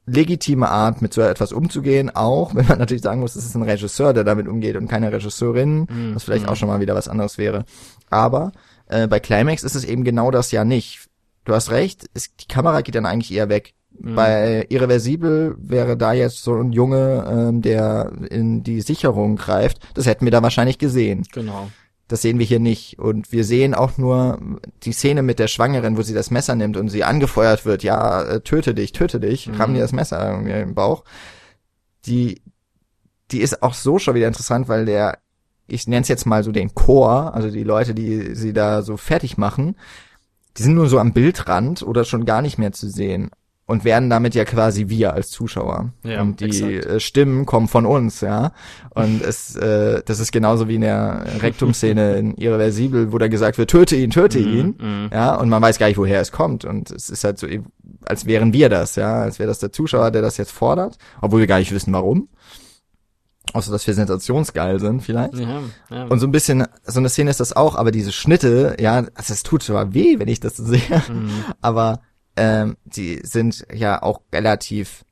legitime Art, mit so etwas umzugehen, auch wenn man [laughs] natürlich sagen muss, es ist ein Regisseur, der damit umgeht und keine Regisseurin,
Mhm.
was vielleicht
Mhm.
auch schon mal wieder was anderes wäre. Aber äh, bei Climax ist es eben genau das ja nicht. Du hast recht, es, die Kamera geht dann eigentlich eher weg.
Mhm.
Bei Irreversibel wäre da jetzt so ein Junge, ähm, der in die Sicherung greift, das hätten wir da wahrscheinlich gesehen.
Genau.
Das sehen wir hier nicht. Und wir sehen auch nur die Szene mit der Schwangeren, wo sie das Messer nimmt und sie angefeuert wird, ja, äh, töte dich, töte dich,
Mhm.
ramm dir das Messer irgendwie im Bauch. Die, die ist auch so schon wieder interessant, weil der, ich nenne es jetzt mal so den Chor, also die Leute, die sie da so fertig machen, die sind nur so am Bildrand oder schon gar nicht mehr zu sehen. Und werden damit ja quasi wir als Zuschauer.
Ja,
und die
exakt.
äh, Stimmen kommen von uns, ja. Und es, äh, das ist genauso wie in der Rektum-Szene [laughs] in Irreversibel, wo da gesagt wird, töte ihn, töte
Mhm,
ihn.
mhm.
Ja, und man weiß gar nicht, woher es kommt. Und es ist halt so, als wären wir das, ja, als wäre das der Zuschauer, der das jetzt fordert, obwohl wir gar nicht wissen, warum. Außer, dass wir sensationsgeil sind, vielleicht.
Ja, ja.
Und so ein bisschen, so eine Szene ist das auch, aber diese Schnitte, ja, also es tut zwar weh, wenn ich das sehe,
Mhm.
aber ähm, die sind ja auch relativ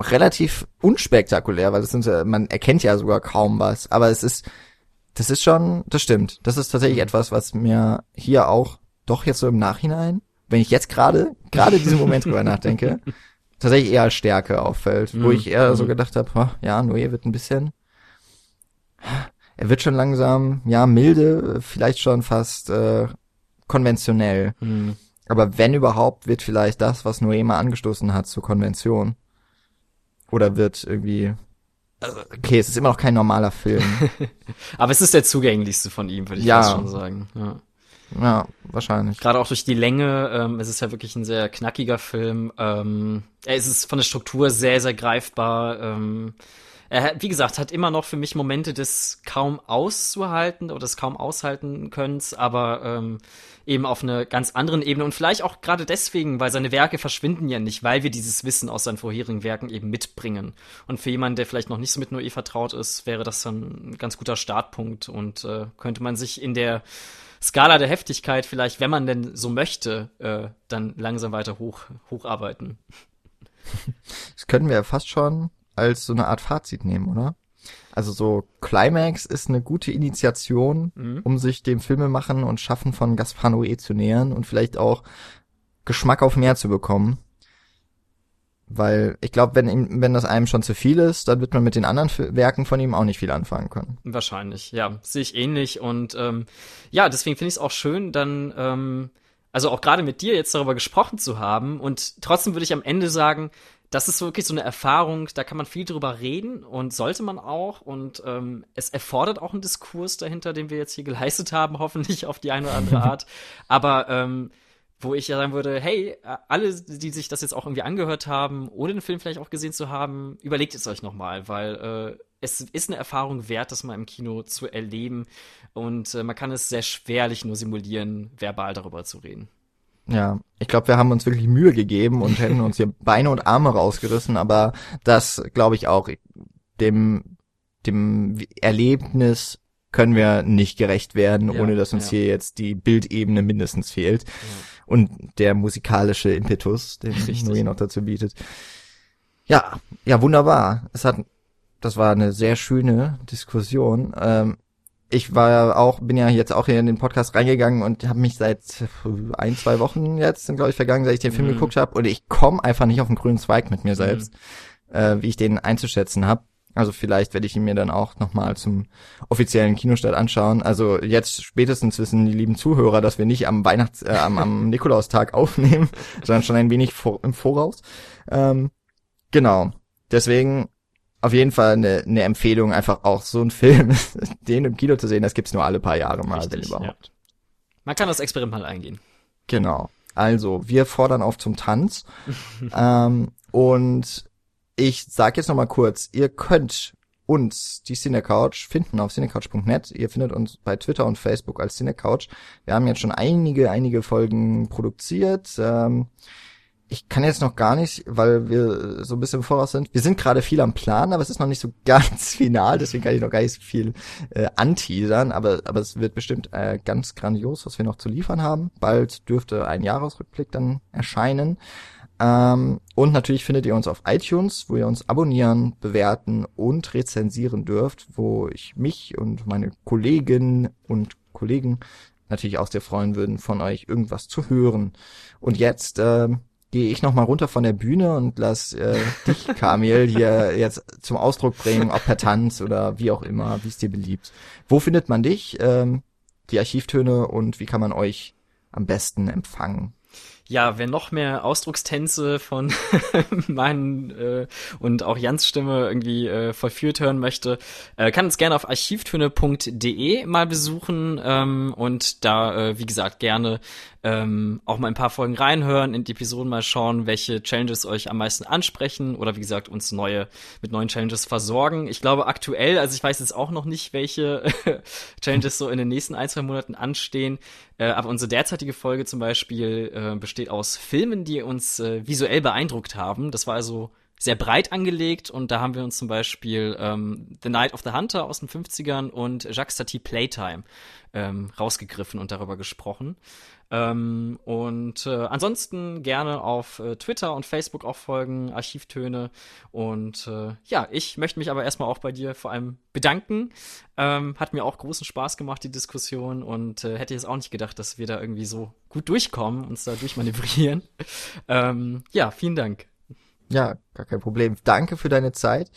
relativ unspektakulär, weil das sind ja- man erkennt ja sogar kaum was, aber es ist das ist schon, das stimmt. Das ist tatsächlich etwas, was mir hier auch doch jetzt so im Nachhinein, wenn ich jetzt gerade gerade diesen Moment drüber nachdenke, [laughs] tatsächlich eher als Stärke auffällt, wo
Mhm.
ich eher so
Mhm.
gedacht habe, ja, Noé wird ein bisschen er wird schon langsam, ja, milde, vielleicht schon fast äh, konventionell.
Mhm.
Aber wenn überhaupt, wird vielleicht das, was Noé mal angestoßen hat, zur Konvention. Oder wird irgendwie. Also, okay, es ist immer noch kein normaler Film. [laughs]
Aber es ist der zugänglichste von ihm, würde ich
Ja.
schon sagen. Ja.
ja, wahrscheinlich.
Gerade auch durch die Länge, ähm, es ist ja wirklich ein sehr knackiger Film. Ähm, es ist von der Struktur sehr, sehr greifbar. Ähm, er hat, wie gesagt, hat immer noch für mich Momente des kaum auszuhalten oder des kaum aushalten Könnens, aber ähm, eben auf einer ganz anderen Ebene und vielleicht auch gerade deswegen, weil seine Werke verschwinden ja nicht, weil wir dieses Wissen aus seinen vorherigen Werken eben mitbringen. Und für jemanden, der vielleicht noch nicht so mit Noé vertraut ist, wäre das dann ein ganz guter Startpunkt und äh, könnte man sich in der Skala der Heftigkeit vielleicht, wenn man denn so möchte, äh, dann langsam weiter hoch, hocharbeiten. [laughs]
Das können wir ja fast schon als so eine Art Fazit nehmen, oder? Also so Climax ist eine gute Initiation, mhm. um sich dem Filmemachen und Schaffen von Gaspar Noé zu nähern und vielleicht auch Geschmack auf mehr zu bekommen. Weil ich glaube, wenn, wenn das einem schon zu viel ist, dann wird man mit den anderen Werken von ihm auch nicht viel anfangen können.
Wahrscheinlich, ja. Sehe ich ähnlich. Und ähm, ja, deswegen finde ich es auch schön, dann, ähm, also auch gerade mit dir jetzt darüber gesprochen zu haben. Und trotzdem würde ich am Ende sagen, das ist wirklich so eine Erfahrung, da kann man viel drüber reden und sollte man auch. Und ähm, es erfordert auch einen Diskurs dahinter, den wir jetzt hier [laughs] geleistet haben, hoffentlich auf die eine oder andere Art. [laughs] Aber ähm, wo ich ja sagen würde, hey, alle, die sich das jetzt auch irgendwie angehört haben, ohne den Film vielleicht auch gesehen zu haben, überlegt es euch nochmal, weil äh, es ist eine Erfahrung wert, das mal im Kino zu erleben und äh, man kann es sehr schwerlich nur simulieren, verbal darüber zu reden.
Ja, ich glaube, wir haben uns wirklich Mühe gegeben und hätten uns hier [laughs] Beine und Arme rausgerissen, aber das glaube ich auch dem dem Erlebnis können wir nicht gerecht werden, ja, ohne dass uns ja. hier jetzt die Bildebene mindestens fehlt. Ja. Und der musikalische Impetus, den [laughs] Noé noch dazu bietet. Ja, ja, wunderbar. Es hat, das war eine sehr schöne Diskussion. Ähm, ich war auch, bin ja jetzt auch hier in den Podcast reingegangen und habe mich seit ein, zwei Wochen jetzt, sind glaube ich vergangen, seit ich den Film mhm. geguckt habe und ich komme einfach nicht auf den grünen Zweig mit mir selbst, mhm. äh, wie ich den einzuschätzen habe. Also vielleicht werde ich ihn mir dann auch nochmal zum offiziellen Kinostart anschauen. Also jetzt spätestens wissen die lieben Zuhörer, dass wir nicht am Weihnachts-, äh, am, am [laughs] Nikolaustag aufnehmen, sondern schon ein wenig vor, im Voraus. Ähm, genau. Deswegen auf jeden Fall eine, eine Empfehlung, einfach auch so einen Film, [laughs] den im Kino zu sehen, das gibt's nur alle paar Jahre mal, Richtig, wenn überhaupt. Ja.
Man kann das Experiment mal eingehen.
Genau. Also, wir fordern auf zum Tanz. [laughs] ähm, und ich sag jetzt noch mal kurz, ihr könnt uns, die Cinecouch, finden auf cinecouch.net. Ihr findet uns bei Twitter und Facebook als Cinecouch. Wir haben jetzt schon einige, einige Folgen produziert. Ähm, ich kann jetzt noch gar nicht, weil wir so ein bisschen im Voraus sind. Wir sind gerade viel am Plan, aber es ist noch nicht so [laughs] ganz final, deswegen kann ich noch gar nicht so viel äh, anteasern, aber, aber es wird bestimmt äh, ganz grandios, was wir noch zu liefern haben. Bald dürfte ein Jahresrückblick dann erscheinen. Ähm, und natürlich findet ihr uns auf iTunes, wo ihr uns abonnieren, bewerten und rezensieren dürft, wo ich mich und meine Kolleginnen und Kollegen natürlich auch sehr freuen würden, von euch irgendwas zu hören. Und jetzt äh, gehe ich nochmal runter von der Bühne und lass äh, dich, [laughs] Kamil, hier jetzt zum Ausdruck bringen, ob per Tanz oder wie auch immer, wie es dir beliebt. Wo findet man dich, ähm, die Archivtöne und wie kann man euch am besten empfangen?
Ja, wer noch mehr Ausdruckstänze von [laughs] meinen äh, und auch Jans Stimme irgendwie äh, vollführt hören möchte, äh, kann uns gerne auf archivtöne.de mal besuchen ähm, und da, äh, wie gesagt, gerne ähm, auch mal ein paar Folgen reinhören, in die Episoden mal schauen, welche Challenges euch am meisten ansprechen oder wie gesagt, uns neue, mit neuen Challenges versorgen. Ich glaube aktuell, also ich weiß jetzt auch noch nicht, welche [laughs] Challenges so in den nächsten ein, zwei Monaten anstehen, äh, aber unsere derzeitige Folge zum Beispiel äh, besteht aus Filmen, die uns äh, visuell beeindruckt haben. Das war also sehr breit angelegt und da haben wir uns zum Beispiel ähm, The Night of the Hunter aus den 50ern und Jacques Tati Playtime ähm, rausgegriffen und darüber gesprochen. Ähm, und äh, ansonsten gerne auf äh, Twitter und Facebook auch folgen, Archivtöne. Und äh, ja, ich möchte mich aber erstmal auch bei dir vor allem bedanken. Ähm, hat mir auch großen Spaß gemacht, die Diskussion. Und äh, hätte jetzt auch nicht gedacht, dass wir da irgendwie so gut durchkommen, uns da durchmanövrieren. [laughs] ähm, ja, vielen Dank.
Ja, gar kein Problem. Danke für deine Zeit.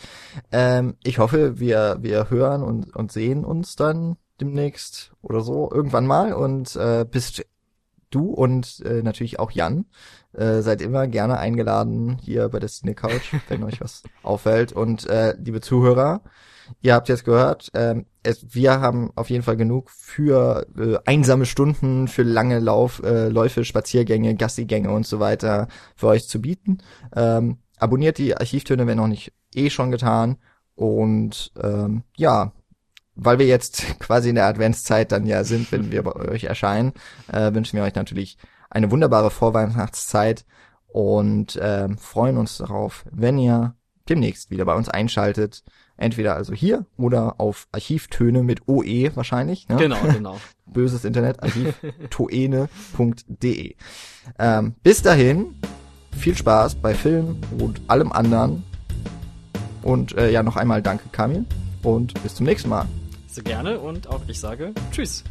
Ähm, ich hoffe, wir, wir hören und, und sehen uns dann demnächst oder so irgendwann mal und äh, bis du und äh, natürlich auch Jan äh, seid immer gerne eingeladen hier bei der Cine Couch, [laughs] wenn euch was auffällt. Und äh, liebe Zuhörer, ihr habt jetzt gehört, ähm, es, wir haben auf jeden Fall genug für äh, einsame Stunden, für lange Lauf, äh, Läufe, Spaziergänge, Gassigänge und so weiter für euch zu bieten. Ähm, abonniert die Archivtöne, wenn noch nicht eh schon getan. Und ähm, ja, weil wir jetzt [laughs] quasi in der Adventszeit dann ja sind, wenn wir bei euch erscheinen, äh, wünschen wir euch natürlich eine wunderbare Vorweihnachtszeit und äh, freuen uns darauf, wenn ihr demnächst wieder bei uns einschaltet. Entweder also hier oder auf Archivtöne mit OE wahrscheinlich. Ne?
Genau, genau. [laughs]
Böses Internet, archivtoene.de. Ähm, bis dahin, viel Spaß bei Film und allem anderen. Und äh, ja, noch einmal danke, Kamil. Und bis zum nächsten Mal.
Sehr gerne und auch ich sage Tschüss.